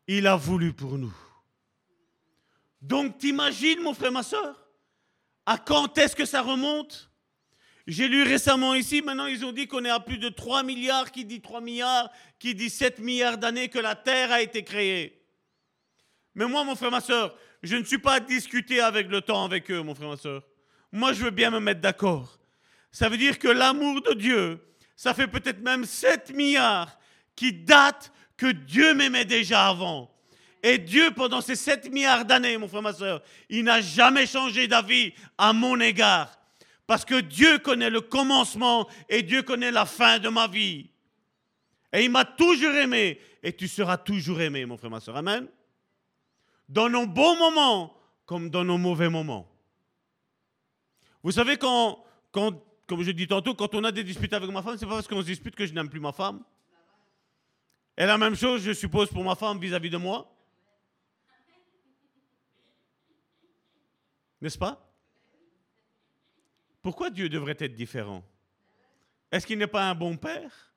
il a voulu pour nous. Donc t'imagines, mon frère, ma soeur, à quand est-ce que ça remonte? J'ai lu récemment ici, maintenant ils ont dit qu'on est à plus de 3 milliards, qui dit 3 milliards, qui dit 7 milliards d'années que la Terre a été créée. Mais moi, mon frère, ma soeur, je ne suis pas à discuter avec le temps avec eux, mon frère, ma soeur. Moi, je veux bien me mettre d'accord. Ça veut dire que l'amour de Dieu, ça fait peut-être même 7 milliards qui datent que Dieu m'aimait déjà avant. Et Dieu, pendant ces 7 milliards d'années, mon frère, ma soeur, il n'a jamais changé d'avis à mon égard. Parce que Dieu connaît le commencement et Dieu connaît la fin de ma vie. Et il m'a toujours aimé. Et tu seras toujours aimé, mon frère, ma soeur. Amen. Dans nos bons moments comme dans nos mauvais moments. Vous savez, quand, quand comme je dis tantôt, quand on a des disputes avec ma femme, c'est pas parce qu'on se dispute que je n'aime plus ma femme. Et la même chose, je suppose, pour ma femme vis à -vis de moi. N'est-ce pas? Pourquoi Dieu devrait être différent? Est-ce qu'il n'est pas un bon père?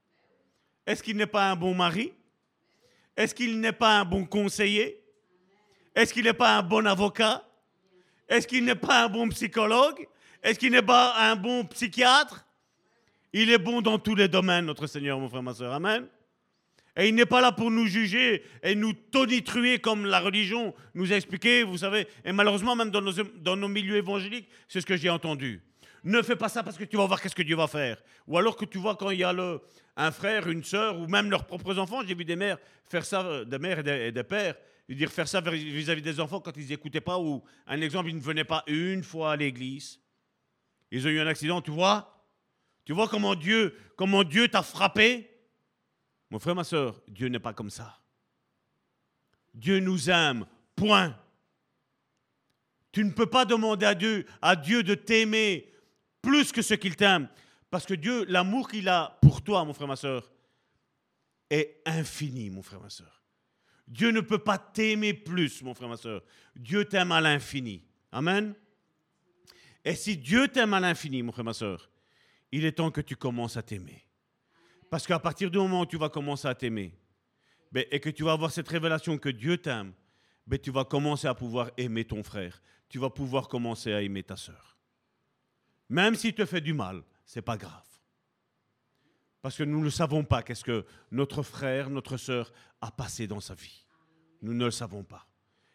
Est-ce qu'il n'est pas un bon mari? Est-ce qu'il n'est pas un bon conseiller? Est-ce qu'il n'est pas un bon avocat? Est-ce qu'il n'est pas un bon psychologue? Est-ce qu'il n'est pas un bon psychiatre? Il est bon dans tous les domaines, notre Seigneur, mon frère, ma soeur. Amen. Et il n'est pas là pour nous juger et nous tonitruer comme la religion nous a expliqué, vous savez. Et malheureusement, même dans nos, dans nos milieux évangéliques, c'est ce que j'ai entendu. Ne fais pas ça parce que tu vas voir qu'est-ce que Dieu va faire. Ou alors que tu vois quand il y a un frère, une sœur, ou même leurs propres enfants, j'ai vu des mères faire ça, euh, des mères et des, pères, dire faire ça vis-à-vis des enfants quand ils n'écoutaient pas, ou un exemple, ils ne venaient pas une fois à l'église. Ils ont eu un accident, tu vois? Tu vois comment Dieu, comment Dieu t'a frappé? Mon frère, ma soeur, Dieu n'est pas comme ça. Dieu nous aime, point. Tu ne peux pas demander à Dieu, à Dieu de t'aimer plus que ce qu'il t'aime. Parce que Dieu, l'amour qu'il a pour toi, mon frère, ma soeur, est infini, mon frère, ma soeur. Dieu ne peut pas t'aimer plus, mon frère, ma soeur. Dieu t'aime à l'infini. Amen. Et si Dieu t'aime à l'infini, mon frère, ma soeur, il est temps que tu commences à t'aimer. Parce qu'à partir du moment où tu vas commencer à t'aimer, ben, et que tu vas avoir cette révélation que Dieu t'aime, ben, tu vas commencer à pouvoir aimer ton frère. Tu vas pouvoir commencer à aimer ta soeur. Même s'il te fait du mal, ce n'est pas grave. Parce que nous ne savons pas qu'est-ce que notre frère, notre sœur a passé dans sa vie. Nous ne le savons pas.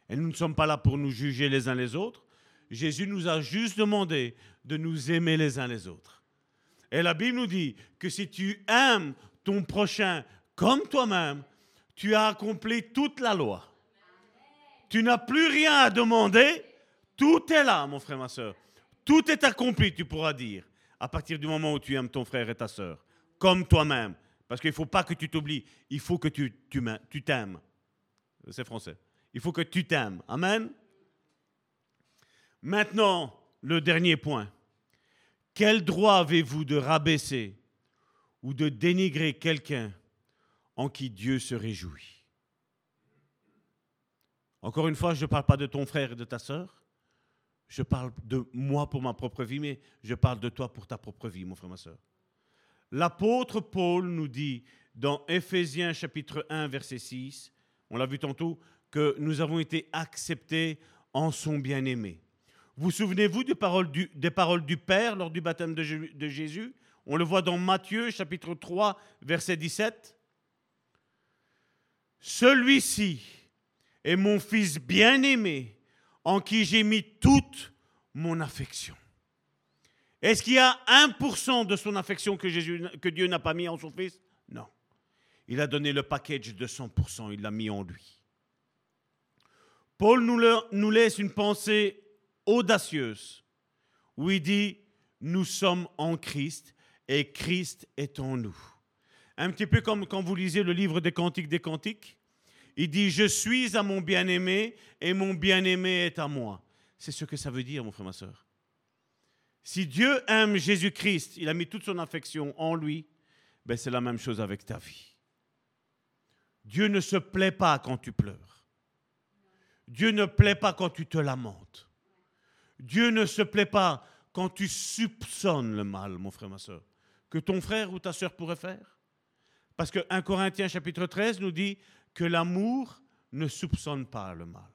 Et nous ne sommes pas là pour nous juger les uns les autres. Jésus nous a juste demandé de nous aimer les uns les autres. Et la Bible nous dit que si tu aimes ton prochain comme toi-même, tu as accompli toute la loi. Tu n'as plus rien à demander. Tout est là, mon frère, ma soeur. Tout est accompli, tu pourras dire, à partir du moment où tu aimes ton frère et ta sœur, comme toi-même. Parce qu'il ne faut pas que tu t'oublies, il faut que tu, t'aimes. C'est français. Il faut que tu t'aimes. Amen. Maintenant, le dernier point. Quel droit avez-vous de rabaisser ou de dénigrer quelqu'un en qui Dieu se réjouit? Encore une fois, je ne parle pas de ton frère et de ta sœur. Je parle de moi pour ma propre vie, mais je parle de toi pour ta propre vie, mon frère, ma soeur. L'apôtre Paul nous dit dans Éphésiens chapitre 1, verset 6, on l'a vu tantôt, que nous avons été acceptés en son bien-aimé. Vous souvenez-vous des paroles du, Père lors du baptême de, de Jésus? On le voit dans Matthieu chapitre 3, verset 17. Celui-ci est mon Fils bien-aimé en qui j'ai mis toute mon affection. Est-ce qu'il y a 1% de son affection que, Jésus, que Dieu n'a pas mis en son Fils? Non. Il a donné le package de 100%, il l'a mis en lui. Paul nous, nous laisse une pensée audacieuse où il dit, nous sommes en Christ et Christ est en nous. Un petit peu comme quand vous lisez le livre des Cantiques des Cantiques. Il dit, je suis à mon bien-aimé et mon bien-aimé est à moi. C'est ce que ça veut dire, mon frère, ma soeur. Si Dieu aime Jésus-Christ, il a mis toute son affection en lui, ben c'est la même chose avec ta vie. Dieu ne se plaît pas quand tu pleures. Dieu ne plaît pas quand tu te lamentes. Dieu ne se plaît pas quand tu soupçonnes le mal, mon frère, ma soeur, que ton frère ou ta soeur pourrait faire. Parce que 1 Corinthiens chapitre 13 nous dit, que l'amour ne soupçonne pas le mal.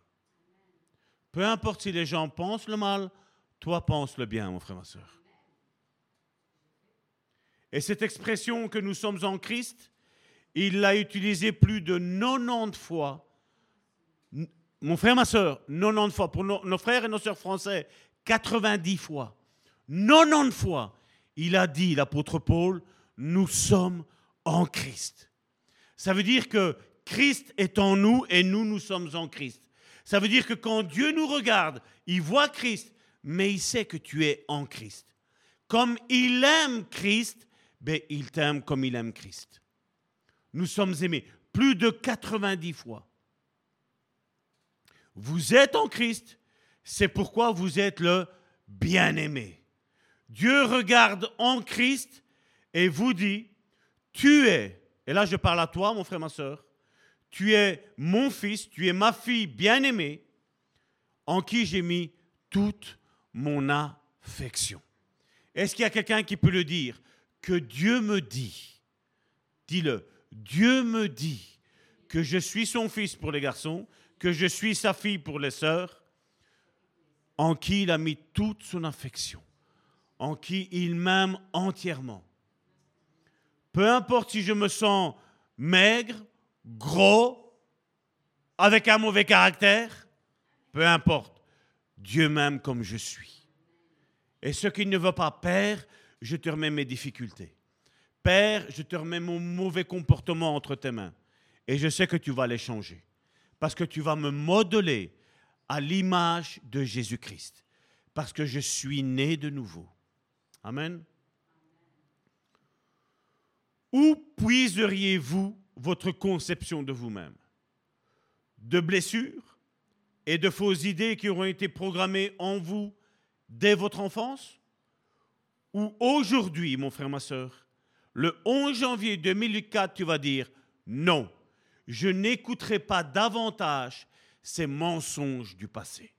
Peu importe si les gens pensent le mal, toi pense le bien, mon frère, ma soeur. Et cette expression que nous sommes en Christ, il l'a utilisée plus de 90 fois. Mon frère, ma soeur, 90 fois. Pour nos, nos frères et nos sœurs français, 90 fois. 90 fois, il a dit, l'apôtre Paul, nous sommes en Christ. Ça veut dire que Christ est en nous et nous, nous sommes en Christ. Ça veut dire que quand Dieu nous regarde, il voit Christ, mais il sait que tu es en Christ. Comme il aime Christ, ben, il t'aime comme il aime Christ. Nous sommes aimés plus de 90 fois. Vous êtes en Christ, c'est pourquoi vous êtes le bien-aimé. Dieu regarde en Christ et vous dit, tu es, et là je parle à toi mon frère, ma soeur, tu es mon fils, tu es ma fille bien-aimée, en qui j'ai mis toute mon affection. Est-ce qu'il y a quelqu'un qui peut le dire? Que Dieu me dit, dis-le, Dieu me dit que je suis son fils pour les garçons, que je suis sa fille pour les sœurs, en qui il a mis toute son affection, en qui il m'aime entièrement. Peu importe si je me sens maigre, gros, avec un mauvais caractère, peu importe, Dieu m'aime comme je suis. Et ce qu'il ne veut pas, Père, je te remets mes difficultés. Père, je te remets mon mauvais comportement entre tes mains. Et je sais que tu vas les changer. Parce que tu vas me modeler à l'image de Jésus-Christ. Parce que je suis né de nouveau. Amen. Où puiseriez-vous votre conception de vous-même De blessures et de fausses idées qui auront été programmées en vous dès votre enfance Ou aujourd'hui, mon frère, ma soeur, le 11 janvier 2004, tu vas dire non, je n'écouterai pas davantage ces mensonges du passé.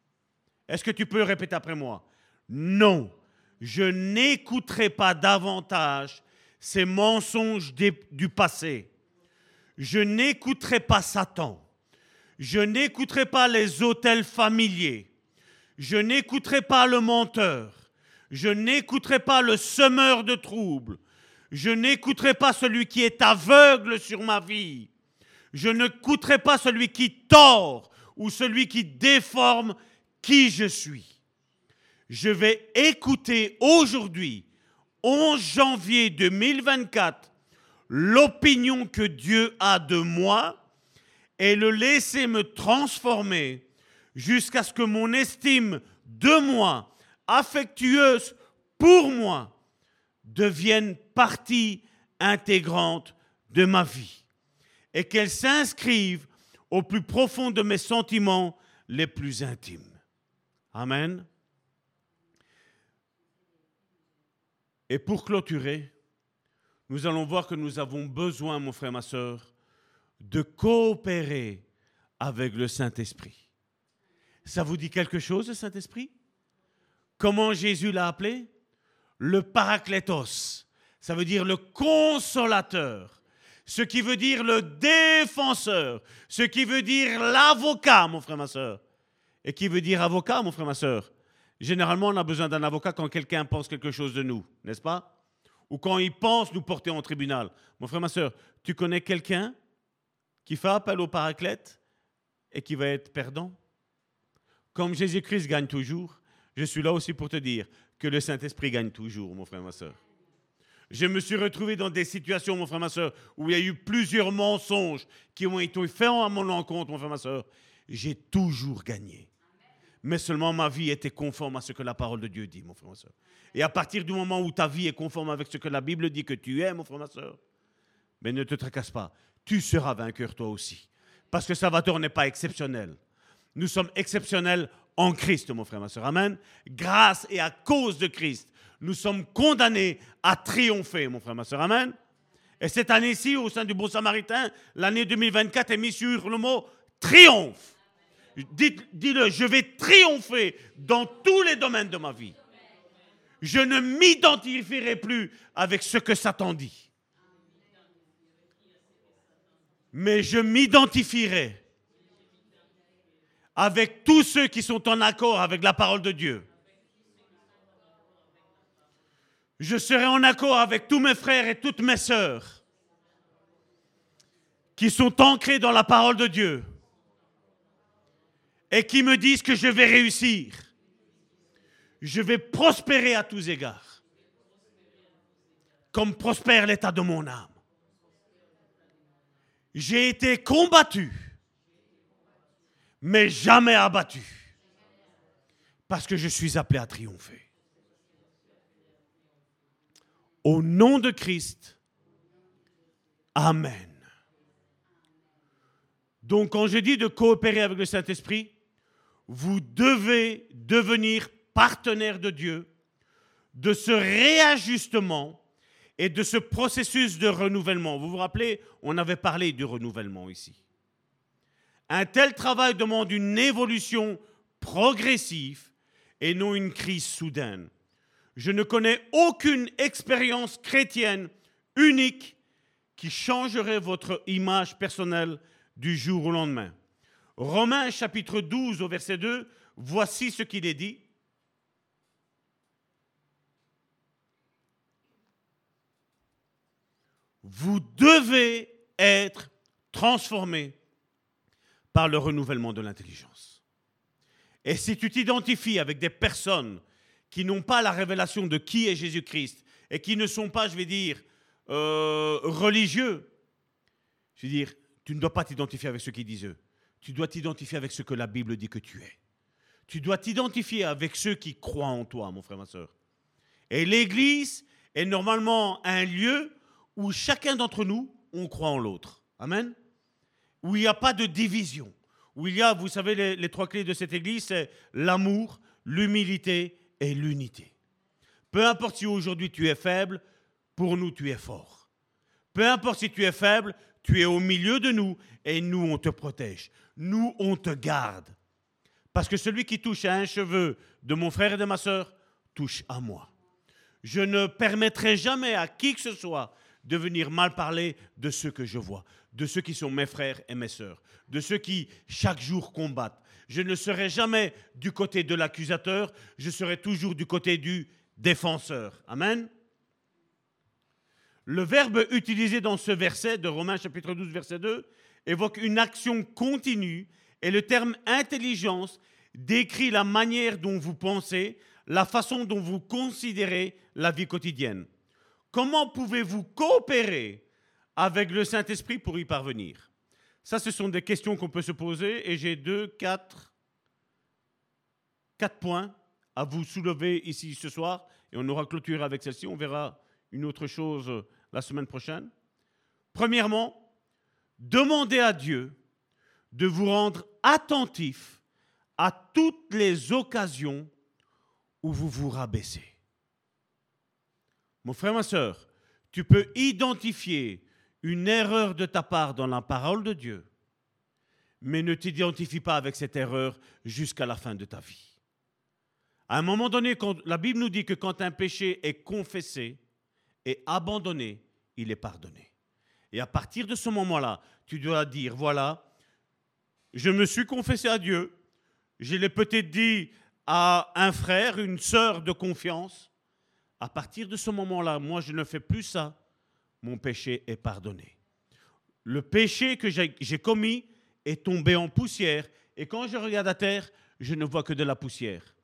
Est-ce que tu peux répéter après moi? Non, je n'écouterai pas davantage ces mensonges du passé. Je n'écouterai pas Satan. Je n'écouterai pas les hôtels familiers. Je n'écouterai pas le menteur. Je n'écouterai pas le semeur de troubles. Je n'écouterai pas celui qui est aveugle sur ma vie. Je n'écouterai pas celui qui tord ou celui qui déforme qui je suis. Je vais écouter aujourd'hui, 11 janvier 2024, l'opinion que Dieu a de moi et le laisser me transformer jusqu'à ce que mon estime de moi, affectueuse pour moi, devienne partie intégrante de ma vie et qu'elle s'inscrive au plus profond de mes sentiments les plus intimes. Amen. Et pour clôturer, nous allons voir que nous avons besoin, mon frère, ma soeur, de coopérer avec le Saint-Esprit. Ça vous dit quelque chose, le Saint-Esprit? Comment Jésus l'a appelé? Le paraclétos. Ça veut dire le consolateur. Ce qui veut dire le défenseur. Ce qui veut dire l'avocat, mon frère, ma soeur. Et qui veut dire avocat, mon frère, ma soeur. Généralement, on a besoin d'un avocat quand quelqu'un pense quelque chose de nous, n'est-ce pas? Ou quand il pense nous porter en tribunal. Mon frère, ma soeur, tu connais quelqu'un qui fait appel au paraclète et qui va être perdant? Comme Jésus-Christ gagne toujours, je suis là aussi pour te dire, que le Saint-Esprit gagne toujours, mon frère, ma soeur. Je me suis retrouvé dans des situations, mon frère, ma soeur, où il y a eu plusieurs mensonges qui ont été faits à mon encontre, mon frère, ma soeur. J'ai toujours gagné. Mais seulement ma vie était conforme à ce que la parole de Dieu dit, mon frère, ma soeur. Et à partir du moment où ta vie est conforme avec ce que la Bible dit que tu es, mon frère, ma soeur, mais ne te tracasse pas. Tu seras vainqueur toi aussi. Parce que Salvatore n'est pas exceptionnel. Nous sommes exceptionnels en Christ, mon frère, ma soeur. Amen. Grâce et à cause de Christ, nous sommes condamnés à triompher, mon frère, ma soeur. Amen. Et cette année-ci, au sein du Bon Samaritain, l'année 2024 est mise sur le mot triomphe. Dis-le, je vais triompher dans tous les domaines de ma vie. Je ne m'identifierai plus avec ce que Satan dit. Mais je m'identifierai avec tous ceux qui sont en accord avec la parole de Dieu. Je serai en accord avec tous mes frères et toutes mes sœurs qui sont ancrés dans la parole de Dieu et qui me disent que je vais réussir. Je vais prospérer à tous égards, comme prospère l'état de mon âme. J'ai été combattu, mais jamais abattu. Parce que je suis appelé à triompher. Au nom de Christ, Amen. Donc quand je dis de coopérer avec le Saint-Esprit, vous devez devenir partenaire de Dieu, de ce réajustement et de ce processus de renouvellement. Vous vous rappelez, on avait parlé du renouvellement ici. Un tel travail demande une évolution progressive et non une crise soudaine. Je ne connais aucune expérience chrétienne unique qui changerait votre image personnelle du jour au lendemain. Romains chapitre 12 au verset 2, voici ce qu'il est dit. Vous devez être transformé par le renouvellement de l'intelligence. Et si tu t'identifies avec des personnes qui n'ont pas la révélation de qui est Jésus-Christ et qui ne sont pas, je vais dire, euh, religieux, je veux dire, tu ne dois pas t'identifier avec ceux qui disent eux. Tu dois t'identifier avec ce que la Bible dit que tu es. Tu dois t'identifier avec ceux qui croient en toi, mon frère, ma soeur. Et l'Église est normalement un lieu où chacun d'entre nous, on croit en l'autre. Amen. Où il n'y a pas de division. Où il y a, vous savez, les, les trois clés de cette Église, c'est l'amour, l'humilité et l'unité. Peu importe si aujourd'hui tu es faible, pour nous tu es fort. Peu importe si tu es faible, tu es au milieu de nous et nous, on te protège. Nous, on te garde. Parce que celui qui touche à un cheveu de mon frère et de ma soeur touche à moi. Je ne permettrai jamais à qui que ce soit de venir mal parler de ceux que je vois, de ceux qui sont mes frères et mes sœurs, de ceux qui chaque jour combattent. Je ne serai jamais du côté de l'accusateur, je serai toujours du côté du défenseur. Amen. Le verbe utilisé dans ce verset de Romains chapitre 12 verset 2 évoque une action continue et le terme intelligence décrit la manière dont vous pensez, la façon dont vous considérez la vie quotidienne. Comment pouvez-vous coopérer avec le Saint-Esprit pour y parvenir? Ça, ce sont des questions qu'on peut se poser et j'ai deux, quatre, quatre points à vous soulever ici ce soir et on aura clôturé avec celle-ci. On verra une autre chose la semaine prochaine. Premièrement, demandez à Dieu de vous rendre attentif à toutes les occasions où vous vous rabaissez. Mon frère, ma soeur, tu peux identifier une erreur de ta part dans la parole de Dieu, mais ne t'identifie pas avec cette erreur jusqu'à la fin de ta vie. À un moment donné, la Bible nous dit que quand un péché est confessé et abandonné, il est pardonné. Et à partir de ce moment-là, tu dois dire, voilà, je me suis confessé à Dieu, je l'ai peut-être dit à un frère, une sœur de confiance. À partir de ce moment-là, moi, je ne fais plus ça. Mon péché est pardonné. Le péché que j'ai commis est tombé en poussière. Et quand je regarde à terre, je ne vois que de la poussière.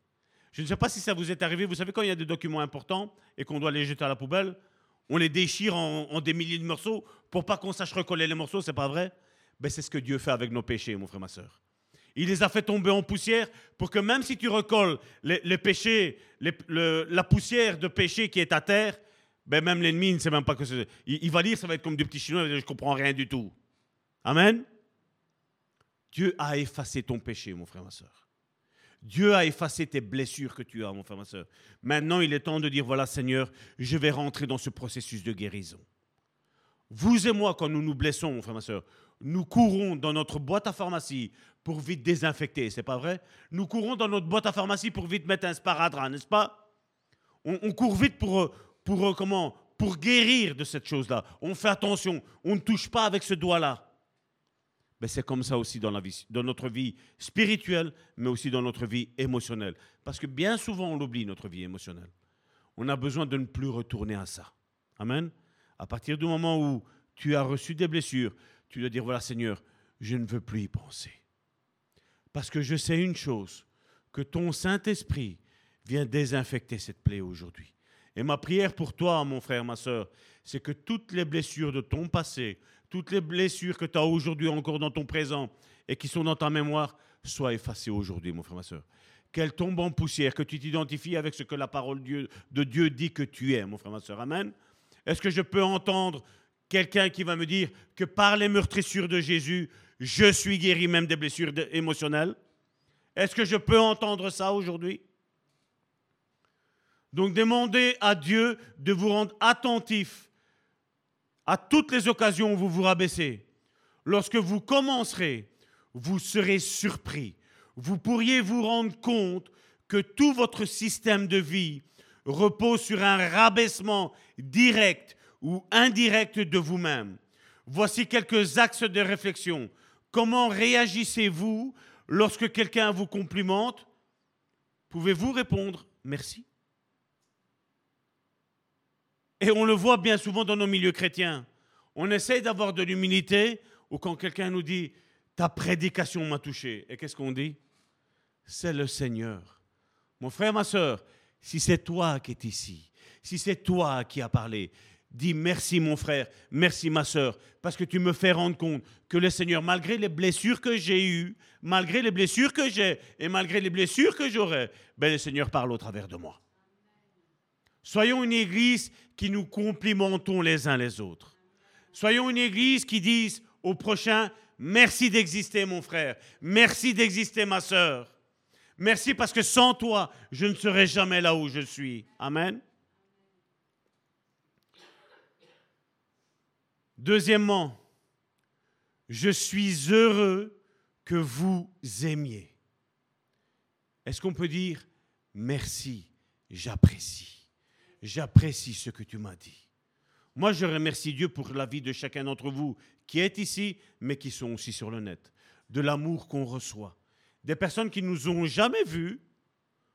Je ne sais pas si ça vous est arrivé. Vous savez, quand il y a des documents importants et qu'on doit les jeter à la poubelle, on les déchire en, des milliers de morceaux pour pas qu'on sache recoller les morceaux, c'est pas vrai ben, C'est ce que Dieu fait avec nos péchés, mon frère, ma soeur. Il les a fait tomber en poussière pour que même si tu recolles les, péchés, la poussière de péché qui est à terre, ben même l'ennemi ne sait même pas que c'est. Il, va lire, ça va être comme des petits chinois, je ne comprends rien du tout. Amen. Dieu a effacé ton péché, mon frère, ma soeur. Dieu a effacé tes blessures que tu as, mon frère, ma soeur. Maintenant, il est temps de dire, voilà Seigneur, je vais rentrer dans ce processus de guérison. Vous et moi, quand nous nous blessons, mon frère, ma soeur, nous courons dans notre boîte à pharmacie pour vite désinfecter, c'est pas vrai? Nous courons dans notre boîte à pharmacie pour vite mettre un sparadrap, n'est-ce pas? On, court vite pour, pour, comment pour guérir de cette chose-là. On fait attention, on ne touche pas avec ce doigt-là. C'est comme ça aussi dans, la vie, dans notre vie spirituelle, mais aussi dans notre vie émotionnelle. Parce que bien souvent, on oublie notre vie émotionnelle. On a besoin de ne plus retourner à ça. Amen. À partir du moment où tu as reçu des blessures, tu dois dire, voilà Seigneur, je ne veux plus y penser. Parce que je sais une chose, que ton Saint-Esprit vient désinfecter cette plaie aujourd'hui. Et ma prière pour toi, mon frère, ma soeur, c'est que toutes les blessures de ton passé, toutes les blessures que tu as aujourd'hui encore dans ton présent et qui sont dans ta mémoire, soient effacées aujourd'hui, mon frère, ma soeur. Qu'elles tombent en poussière, que tu t'identifies avec ce que la parole de Dieu dit que tu es, mon frère, ma soeur. Amen. Est-ce que je peux entendre quelqu'un qui va me dire que par les meurtrissures de Jésus, je suis guéri même des blessures émotionnelles? Est-ce que je peux entendre ça aujourd'hui? Donc demandez à Dieu de vous rendre attentif à toutes les occasions où vous vous rabaissez. Lorsque vous commencerez, vous serez surpris. Vous pourriez vous rendre compte que tout votre système de vie repose sur un rabaissement direct ou indirect de vous-même. Voici quelques axes de réflexion. Comment réagissez-vous lorsque quelqu'un vous complimente? Pouvez-vous répondre merci Et on le voit bien souvent dans nos milieux chrétiens. On essaye d'avoir de l'humilité ou quand quelqu'un nous dit ta prédication m'a touché. Et qu'est-ce qu'on dit? C'est le Seigneur. Mon frère, ma soeur, si c'est toi qui es ici, si c'est toi qui as parlé, dis merci mon frère, merci ma soeur, parce que tu me fais rendre compte que le Seigneur, malgré les blessures que j'ai eues, malgré les blessures que j'ai et malgré les blessures que j'aurai, ben le Seigneur parle au travers de moi. Soyons une église qui nous complimentons les uns les autres. Soyons une église qui dise au prochain, merci d'exister mon frère, merci d'exister ma soeur. Merci parce que sans toi, je ne serais jamais là où je suis. Amen. Deuxièmement, je suis heureux que vous aimiez. Est-ce qu'on peut dire merci, j'apprécie? J'apprécie ce que tu m'as dit. Moi, je remercie Dieu pour la vie de chacun d'entre vous qui est ici, mais qui sont aussi sur le net. De l'amour qu'on reçoit. Des personnes qui nous ont jamais vus.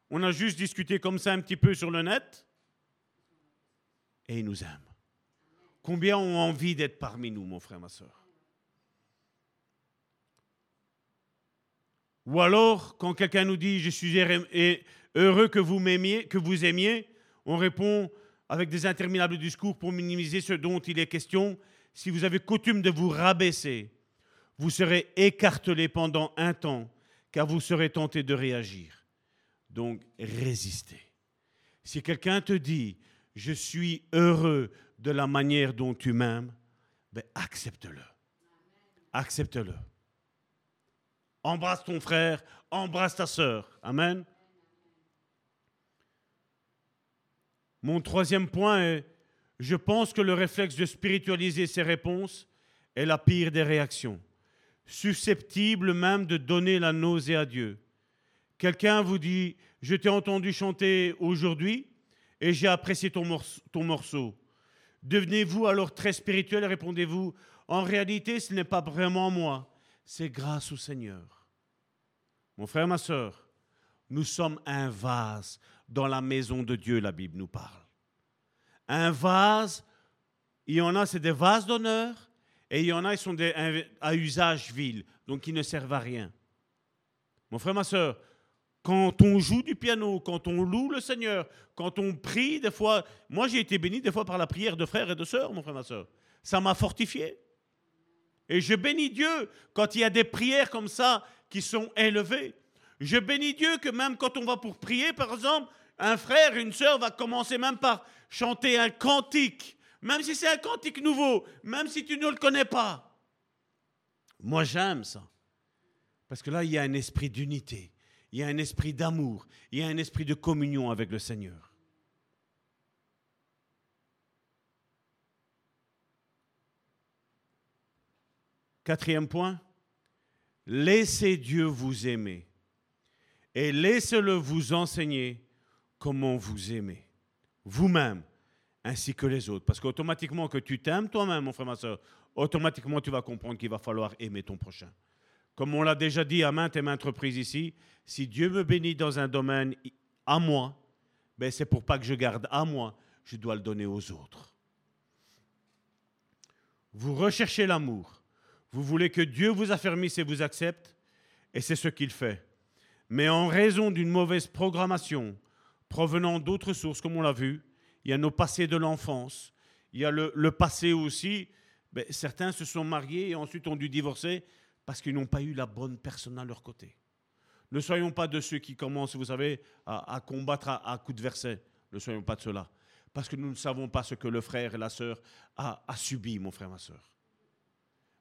On a juste discuté comme ça un petit peu sur le net. Et ils nous aiment. Combien ont envie d'être parmi nous, mon frère, ma soeur Ou alors, quand quelqu'un nous dit Je suis heureux que vous aimiez, on répond avec des interminables discours pour minimiser ce dont il est question. Si vous avez coutume de vous rabaisser, vous serez écartelé pendant un temps, car vous serez tenté de réagir. Donc, résistez. Si quelqu'un te dit, je suis heureux de la manière dont tu m'aimes, ben accepte-le. Accepte-le. Embrasse ton frère, embrasse ta sœur. Amen. Mon troisième point est, je pense que le réflexe de spiritualiser ses réponses est la pire des réactions, susceptible même de donner la nausée à Dieu. Quelqu'un vous dit, je t'ai entendu chanter aujourd'hui et j'ai apprécié ton morceau. Devenez-vous alors très spirituel répondez-vous, en réalité ce n'est pas vraiment moi, c'est grâce au Seigneur. Mon frère, ma soeur, nous sommes un vase dans la maison de Dieu, la Bible nous parle. Un vase, il y en a, c'est des vases d'honneur, et il y en a, ils sont à usage vil, donc ils ne servent à rien. Mon frère, ma soeur, quand on joue du piano, quand on loue le Seigneur, quand on prie, des fois, moi j'ai été béni des fois par la prière de frères et de sœurs, mon frère, ma soeur. Ça m'a fortifié. Et je bénis Dieu quand il y a des prières comme ça qui sont élevées. Je bénis Dieu que même quand on va pour prier, par exemple, un frère, une sœur va commencer même par chanter un cantique, même si c'est un cantique nouveau, même si tu ne le connais pas. Moi, j'aime ça. Parce que là, il y a un esprit d'unité, il y a un esprit d'amour, il y a un esprit de communion avec le Seigneur. Quatrième point, laissez Dieu vous aimer et laissez-le vous enseigner comment vous aimez, vous-même, ainsi que les autres. Parce qu'automatiquement que tu t'aimes toi-même, mon frère, ma soeur, automatiquement tu vas comprendre qu'il va falloir aimer ton prochain. Comme on l'a déjà dit à maintes et maintes reprises ici, si Dieu me bénit dans un domaine à moi, ben c'est pour pas que je garde à moi, je dois le donner aux autres. Vous recherchez l'amour. Vous voulez que Dieu vous affermisse et vous accepte, et c'est ce qu'il fait. Mais en raison d'une mauvaise programmation, provenant d'autres sources, comme on l'a vu, il y a nos passés de l'enfance, il y a le, passé aussi. Ben, certains se sont mariés et ensuite ont dû divorcer parce qu'ils n'ont pas eu la bonne personne à leur côté. Ne soyons pas de ceux qui commencent, vous savez, à, combattre à, coups de verset. Ne soyons pas de ceux-là. Parce que nous ne savons pas ce que le frère et la sœur a, a subi, mon frère, ma sœur.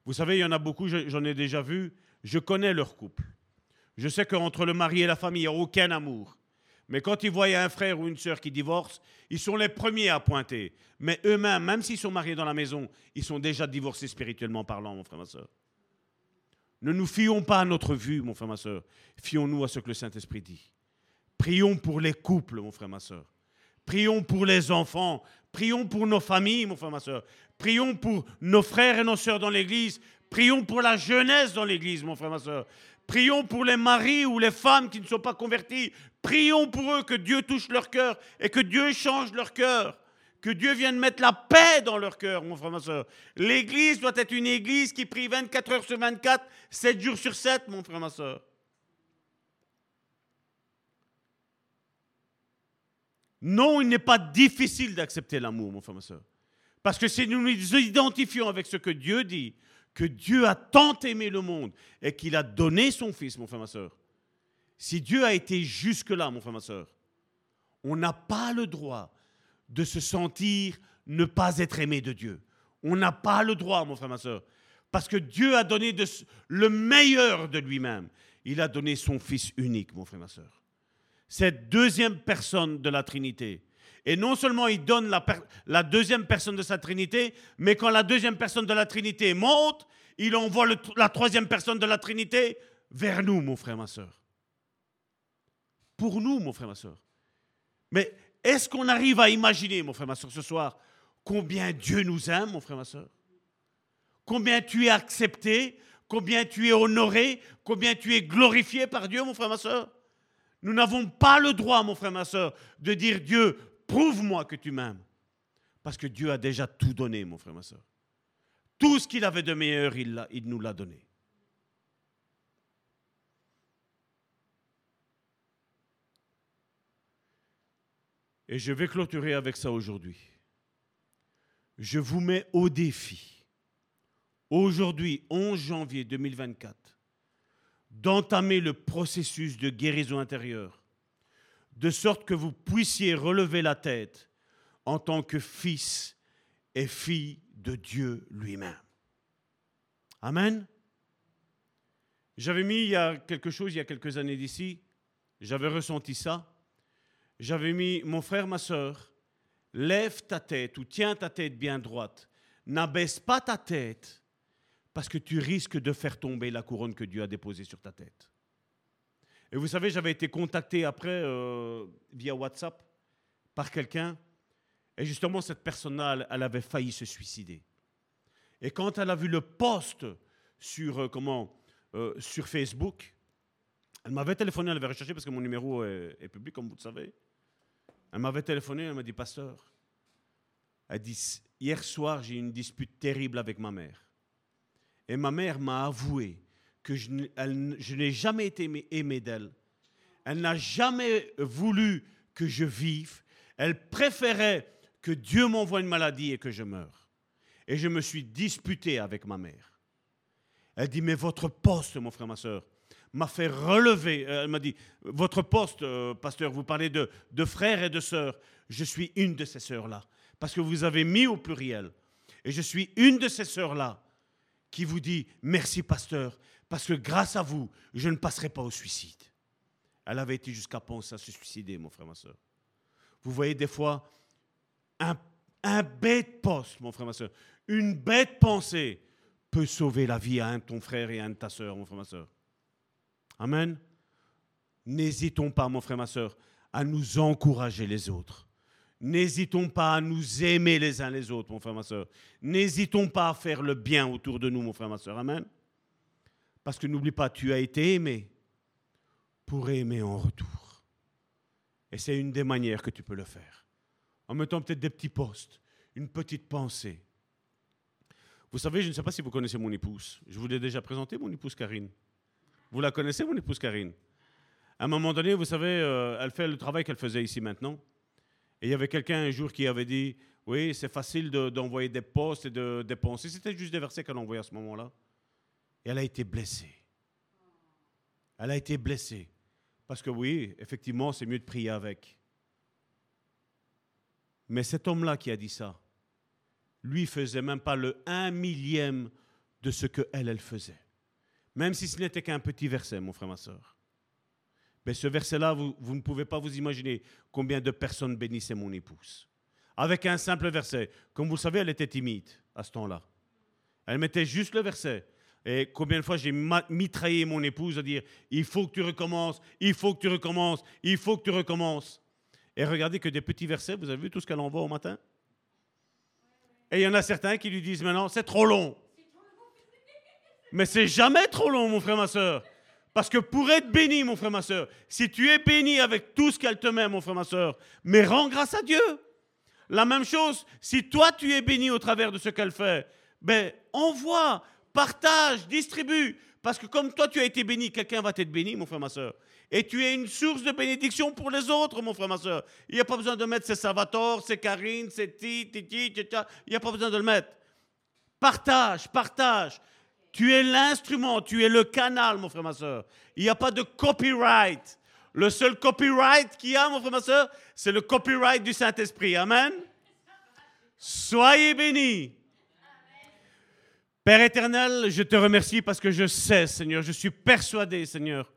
Vous savez, il y en a beaucoup, j'en ai déjà vu, je connais leur couple. Je sais qu'entre le mari et la famille, il n'y a aucun amour. Mais quand ils voient un frère ou une sœur qui divorce, ils sont les premiers à pointer. Mais eux-mêmes, même s'ils sont mariés dans la maison, ils sont déjà divorcés spirituellement parlant, mon frère, ma soeur. Ne nous fions pas à notre vue, mon frère, ma soeur. Fions-nous à ce que le Saint-Esprit dit. Prions pour les couples, mon frère, ma soeur. Prions pour les enfants. Prions pour nos familles, mon frère, ma soeur. Prions pour nos frères et nos sœurs dans l'Église. Prions pour la jeunesse dans l'Église, mon frère, ma soeur. Prions pour les maris ou les femmes qui ne sont pas convertis. Prions pour eux que Dieu touche leur cœur et que Dieu change leur cœur. Que Dieu vienne mettre la paix dans leur cœur, mon frère, ma soeur. L'église doit être une église qui prie 24 heures sur 24, 7 jours sur 7, mon frère, ma soeur. Non, il n'est pas difficile d'accepter l'amour, mon frère, ma soeur. Parce que si nous nous identifions avec ce que Dieu dit, que Dieu a tant aimé le monde et qu'il a donné son Fils, mon frère, ma soeur. Si Dieu a été jusque-là, mon frère, ma soeur, on n'a pas le droit de se sentir ne pas être aimé de Dieu. On n'a pas le droit, mon frère, ma soeur. Parce que Dieu a donné le meilleur de lui-même. Il a donné son Fils unique, mon frère, ma soeur. Cette deuxième personne de la Trinité, et non seulement il donne la, deuxième personne de sa Trinité, mais quand la deuxième personne de la Trinité monte, il envoie la troisième personne de la Trinité vers nous, mon frère, ma soeur. Pour nous, mon frère, ma soeur. Mais est-ce qu'on arrive à imaginer, mon frère, ma soeur, ce soir, combien Dieu nous aime, mon frère, ma soeur Combien tu es accepté, combien tu es honoré, combien tu es glorifié par Dieu, mon frère, ma soeur Nous n'avons pas le droit, mon frère, ma soeur, de dire Dieu, prouve-moi que tu m'aimes. Parce que Dieu a déjà tout donné, mon frère, ma soeur. Tout ce qu'il avait de meilleur, il, il nous l'a donné. Et je vais clôturer avec ça aujourd'hui. Je vous mets au défi, aujourd'hui, 11 janvier 2024, d'entamer le processus de guérison intérieure de sorte que vous puissiez relever la tête en tant que fils et fille de Dieu lui-même. Amen. J'avais mis il y a quelque chose, il y a quelques années d'ici, j'avais ressenti ça. J'avais mis, mon frère, ma soeur, lève ta tête ou tiens ta tête bien droite. N'abaisse pas ta tête parce que tu risques de faire tomber la couronne que Dieu a déposée sur ta tête. Et vous savez, j'avais été contacté après euh, via WhatsApp par quelqu'un. Et justement, cette personne-là, elle avait failli se suicider. Et quand elle a vu le post sur, euh, comment, euh, sur Facebook, elle m'avait téléphoné, elle avait recherché parce que mon numéro est, public, comme vous le savez. Elle m'avait téléphoné, elle m'a dit, pasteur, elle dit, hier soir, j'ai eu une dispute terrible avec ma mère. Et ma mère m'a avoué que je, n'ai jamais été aimé, d'elle. Elle n'a jamais voulu que je vive. Elle préférait que Dieu m'envoie une maladie et que je meure. Et je me suis disputé avec ma mère. Elle dit, mais votre poste, mon frère, ma soeur, m'a fait relever. Euh, elle m'a dit, votre poste, euh, pasteur, vous parlez de, de frères et de sœurs. Je suis une de ces sœurs-là. Parce que vous avez mis au pluriel. Et je suis une de ces sœurs-là qui vous dit, merci, pasteur, parce que grâce à vous, je ne passerai pas au suicide. Elle avait été jusqu'à penser à se suicider, mon frère, ma soeur. Vous voyez des fois un, bête poste, mon frère, ma soeur, une bête pensée peut sauver la vie à un de ton frère et à un de ta soeur, mon frère, ma soeur. Amen. N'hésitons pas, mon frère, ma soeur, à nous encourager les autres. N'hésitons pas à nous aimer les uns les autres, mon frère, ma soeur. N'hésitons pas à faire le bien autour de nous, mon frère, ma soeur. Amen. Parce que n'oublie pas, tu as été aimé pour aimer en retour. Et c'est une des manières que tu peux le faire. En mettant peut-être des petits postes, une petite pensée. Vous savez, je ne sais pas si vous connaissez mon épouse. Je vous l'ai déjà présenté, mon épouse Karine. Vous la connaissez, mon épouse Karine? À un moment donné, vous savez, euh, elle fait le travail qu'elle faisait ici maintenant. Et il y avait quelqu'un un jour qui avait dit, oui, c'est facile d'envoyer des postes et de dépenser. C'était juste des versets qu'elle envoyait à ce moment-là. Et elle a été blessée. Elle a été blessée. Parce que oui, effectivement, c'est mieux de prier avec. Mais cet homme-là qui a dit ça, lui faisait même pas le un millième de ce que elle, elle faisait. Même si ce n'était qu'un petit verset, mon frère, ma soeur. Mais ce verset-là, vous, vous, ne pouvez pas vous imaginer combien de personnes bénissaient mon épouse. Avec un simple verset. Comme vous le savez, elle était timide à ce temps-là. Elle mettait juste le verset. Et combien de fois j'ai mitraillé mon épouse à dire il faut que tu recommences, il faut que tu recommences, il faut que tu recommences. Et regardez que des petits versets, vous avez vu tout ce qu'elle envoie au matin? Et il y en a certains qui lui disent maintenant c'est trop long. Mais c'est jamais trop long, mon frère, ma soeur. Parce que pour être béni, mon frère, ma soeur, si tu es béni avec tout ce qu'elle te met, mon frère, ma soeur, mais rends grâce à Dieu. La même chose, si toi tu es béni au travers de ce qu'elle fait, ben envoie, partage, distribue. Parce que comme toi tu as été béni, quelqu'un va t'être béni, mon frère, ma soeur. Et tu es une source de bénédiction pour les autres, mon frère, ma soeur. Il n'y a pas besoin de mettre c'est Salvatore, c'est Karine, c'est Ti, Titi, Il n'y a pas besoin de le mettre. Partage, partage. Tu es l'instrument, tu es le canal, mon frère, ma soeur. Il n'y a pas de copyright. Le seul copyright qu'il y a, mon frère, ma soeur, c'est le copyright du Saint-Esprit. Amen. Soyez bénis. Père éternel, je te remercie parce que je sais, Seigneur, je suis persuadé, Seigneur,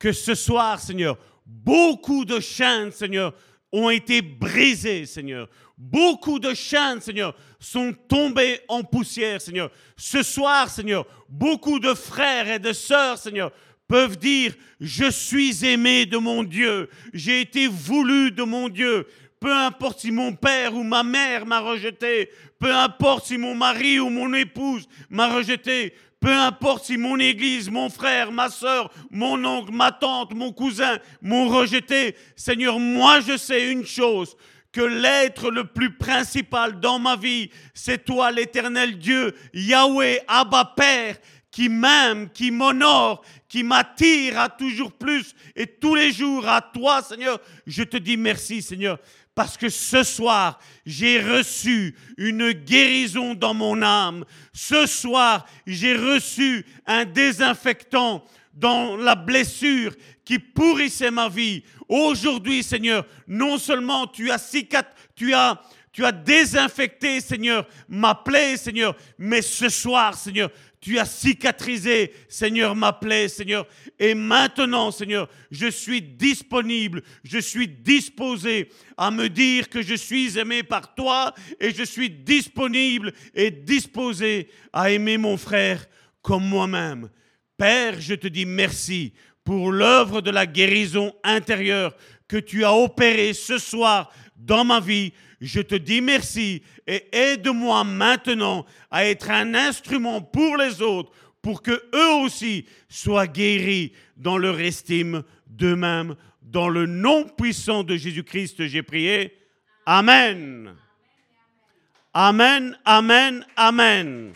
que ce soir, Seigneur, beaucoup de chaînes, Seigneur, ont été brisées, Seigneur. Beaucoup de chaînes, Seigneur, sont tombées en poussière, Seigneur. Ce soir, Seigneur, beaucoup de frères et de sœurs, Seigneur, peuvent dire, je suis aimé de mon Dieu, j'ai été voulu de mon Dieu. Peu importe si mon père ou ma mère m'a rejeté, peu importe si mon mari ou mon épouse m'a rejeté, peu importe si mon église, mon frère, ma soeur, mon oncle, ma tante, mon cousin m'ont rejeté, Seigneur, moi je sais une chose, que l'être le plus principal dans ma vie, c'est toi l'éternel Dieu, Yahweh, Abba Père, qui m'aime, qui m'honore, qui m'attire à toujours plus et tous les jours à toi, Seigneur. Je te dis merci, Seigneur, parce que ce soir, j'ai reçu une guérison dans mon âme. Ce soir, j'ai reçu un désinfectant dans la blessure qui pourrissait ma vie. Aujourd'hui, Seigneur, non seulement tu as tu as tu as désinfecté, Seigneur, ma plaie, Seigneur, mais ce soir, Seigneur, tu as cicatrisé, Seigneur, ma plaie, Seigneur. Et maintenant, Seigneur, je suis disponible, je suis disposé à me dire que je suis aimé par toi et je suis disponible et disposé à aimer mon frère comme moi-même. Père, je te dis merci pour l'œuvre de la guérison intérieure que tu as opérée ce soir dans ma vie. Je te dis merci et aide-moi maintenant à être un instrument pour les autres, pour que eux aussi soient guéris dans leur estime d'eux-mêmes. Dans le nom puissant de Jésus-Christ, j'ai prié. Amen. Amen, amen, amen.